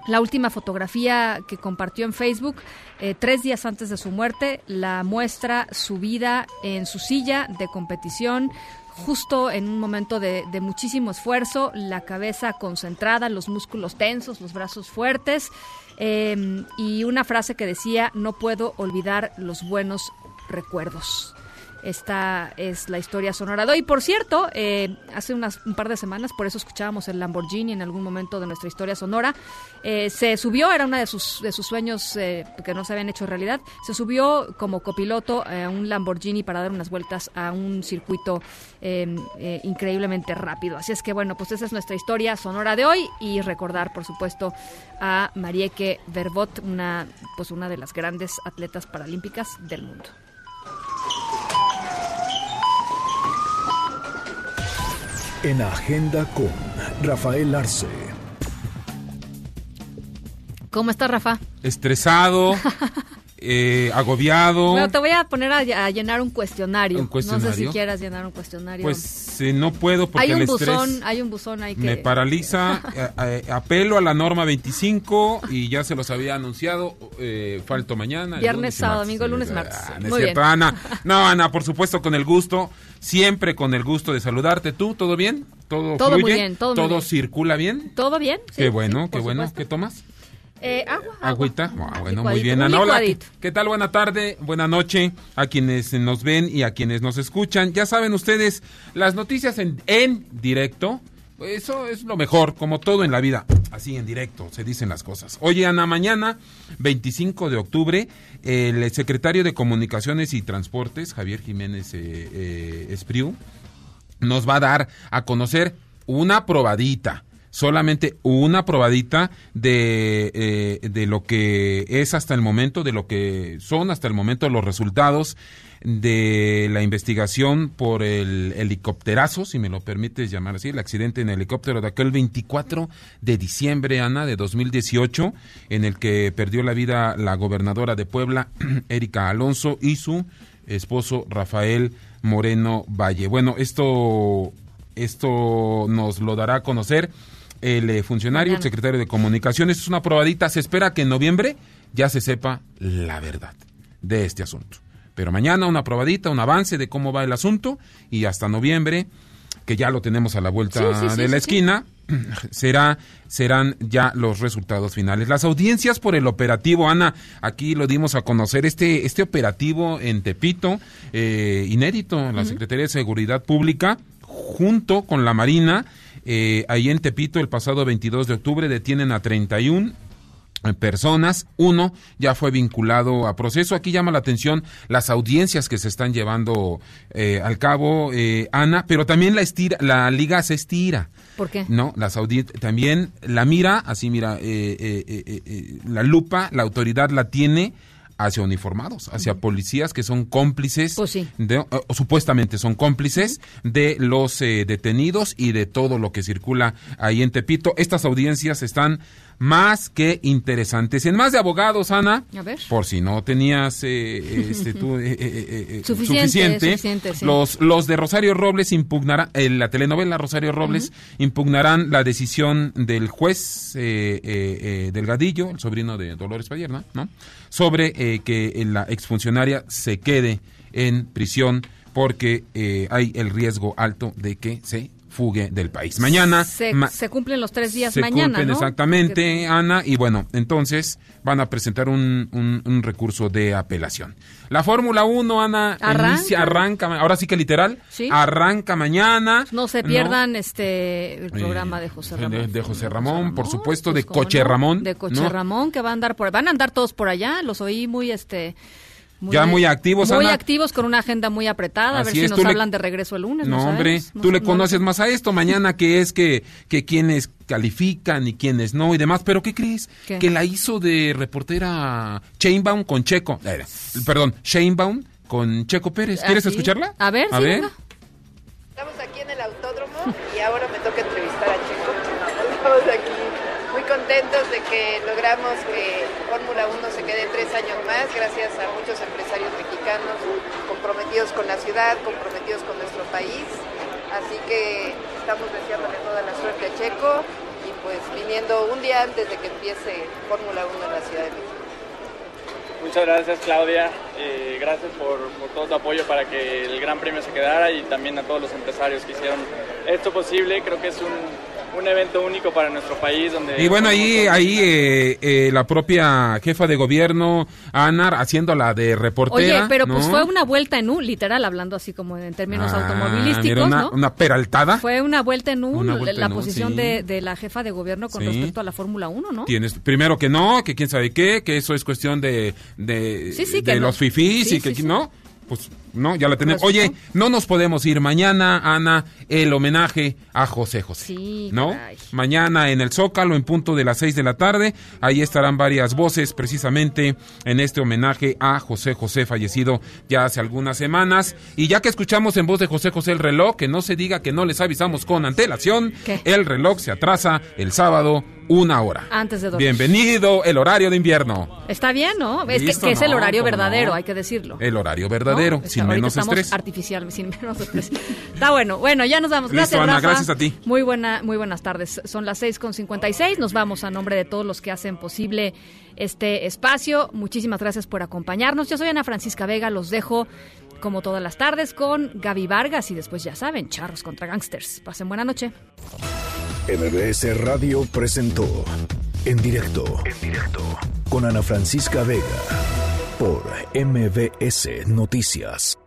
la última fotografía que compartió en Facebook, eh, tres días antes de su muerte, la muestra subida en su silla de competición, justo en un momento de, muchísimo esfuerzo, la cabeza concentrada, los músculos tensos, los brazos fuertes, em, y una frase que decía, no puedo olvidar los buenos recuerdos. Esta es la historia sonora de hoy. Por cierto, eh, hace unas, un par de semanas, por eso escuchábamos el Lamborghini en algún momento de nuestra historia sonora, eh, se subió, era uno de sus, de sus sueños eh, que no se habían hecho realidad, se subió como copiloto a un Lamborghini para dar unas vueltas a un circuito increíblemente rápido. Así es que bueno, pues esa es nuestra historia sonora de hoy y recordar, por supuesto, a Marieke Verbot, una, pues una de las grandes atletas paralímpicas del mundo. En Agenda con Rafael Arce. ¿Cómo está Rafa? Estresado, eh, agobiado. Bueno, te voy a poner a, llenar un cuestionario. No sé si quieras llenar un cuestionario. Pues eh, no puedo porque hay un el buzón, hay un buzón ahí que me paraliza. Eh, apelo a la norma 25 y ya se los había anunciado. falto mañana. Viernes, sábado, domingo, lunes, martes. Ah, es cierto, Ana. No, Ana, por supuesto, con el gusto. Siempre con el gusto de saludarte. ¿Tú, todo bien? ¿Todo, todo Muy bien, todo, ¿Todo circula bien? Todo bien. qué bueno, qué bueno. ¿Qué tomas? Eh, agua. Agüita. Ah, bueno, muy bien. Ana, hola. ¿Qué tal? Buena tarde, buena noche a quienes nos ven y a quienes nos escuchan. Ya saben ustedes, las noticias en, en directo. Eso es lo mejor, como todo en la vida. Así en directo se dicen las cosas. Oye, Ana, mañana, 25 de octubre, el secretario de Comunicaciones y Transportes, Javier Jiménez eh, eh, Espriu, nos va a dar a conocer una probadita solamente una probadita de, eh, de lo que es hasta el momento, de lo que son hasta el momento los resultados de la investigación por el helicópterazo, si me lo permites llamar así, el accidente en helicóptero de aquel 24 de diciembre, Ana, de 2018, en el que perdió la vida la gobernadora de Puebla, Erika Alonso, y su esposo Rafael Moreno Valle. Bueno, esto, esto nos lo dará a conocer el eh, funcionario, el secretario de Comunicaciones. Es una probadita, se espera que en noviembre ya se sepa la verdad de este asunto. Pero mañana una probadita, un avance de cómo va el asunto y hasta noviembre, que ya lo tenemos a la vuelta de la esquina, será serán ya los resultados finales. Las audiencias por el operativo, Ana, aquí lo dimos a conocer, este, este operativo en Tepito, eh, inédito, la Secretaría de Seguridad Pública, junto con la Marina, eh, ahí en Tepito, el pasado 22 de octubre, detienen a 31 eh, personas, uno ya fue vinculado a proceso. Aquí llama la atención las audiencias que se están llevando eh, al cabo, Ana, pero también la, estira, la liga se estira. ¿Por qué? No, las también la mira, así mira, la lupa, la autoridad la tiene hacia uniformados, hacia policías que son cómplices, pues de, o, supuestamente son cómplices de los eh, detenidos y de todo lo que circula ahí en Tepito. Estas audiencias están más que interesantes. En más de abogados, Ana, por si no tenías eh, este, eh, suficiente, los, los de Rosario Robles impugnarán, la telenovela Rosario Robles impugnarán la decisión del juez Delgadillo, el sobrino de Dolores Pallerna, ¿no? sobre que la exfuncionaria se quede en prisión porque hay el riesgo alto de que se fugue del país. Mañana se, cumplen los tres días se mañana. Cumplen exactamente, Ana, y bueno, entonces van a presentar un, un, recurso de apelación. La Fórmula 1, Ana, arranca. arranca, ahora sí que literal, arranca mañana. No se pierdan este el programa de José Ramón. De, José Ramón, por supuesto, de pues, Coche Ramón. De Coche Ramón, que va a andar por, van a andar todos por allá, los oí muy este ya muy activos, Muy activos con una agenda muy apretada, a ver si nos hablan de regreso el lunes. No, hombre, tú le conoces más a esto. Mañana que es que, que quienes califican y quienes no y demás. Pero ¿qué crees? Que la hizo de reportera Chainbaum con Checo. Eh, perdón, Shanebaum con Checo Pérez. ¿Quieres ¿Ah, escucharla? A ver, a ver. Estamos aquí en el autódromo y ahora me toca entrevistar a Checo. Estamos aquí contentos de que logramos que Fórmula 1 se quede tres años más, gracias a muchos empresarios mexicanos comprometidos con la ciudad, comprometidos con nuestro país. Así que estamos deseándole toda la suerte a Checo y pues viniendo un día antes de que empiece Fórmula 1 en la Ciudad de México. Muchas gracias Claudia, eh, gracias por, por, todo tu apoyo para que el Gran Premio se quedara y también a todos los empresarios que hicieron esto posible. Creo que es un, un evento único para nuestro país. Donde y bueno, ahí, ahí eh, eh, la propia jefa de gobierno, Anar, haciéndola de reportera. Oye, pero pues fue una vuelta en U, literal, hablando así como en términos ah, automovilísticos. una, ¿no? una peraltada. Fue una vuelta en U, la posición de, de, la jefa de gobierno con respecto a la Fórmula 1, ¿no? Tienes, primero que no, que quién sabe qué, que eso es cuestión de, de, de los fifís y que no pues no, ya la tenemos. Oye, no nos podemos ir mañana, Ana, el homenaje a José José. Sí, ¿no? Mañana en el Zócalo, en punto de las seis de la tarde, ahí estarán varias voces precisamente en este homenaje a José José, fallecido ya hace algunas semanas. Y ya que escuchamos en voz de José José el reloj, que no se diga que no les avisamos con antelación, el reloj se atrasa el sábado una hora. Antes de dormir. Bienvenido el horario de invierno. Está bien, ¿no? Es que, es el horario verdadero, hay que decirlo. El horario verdadero, sin menos estrés. artificial, sin menos estrés. Está bueno. Bueno, ya nos vamos. Gracias, Ana, gracias a ti. Muy buena, muy buenas tardes. Son las seis con seis. Nos vamos a nombre de todos los que hacen posible este espacio. Muchísimas gracias por acompañarnos. Yo soy Ana Francisca Vega. Los dejo como todas las tardes con Gaby Vargas y después ya saben, charros contra gangsters. Pasen buena noche. MBS Radio presentó en directo, en directo con Ana Francisca Vega por MBS Noticias.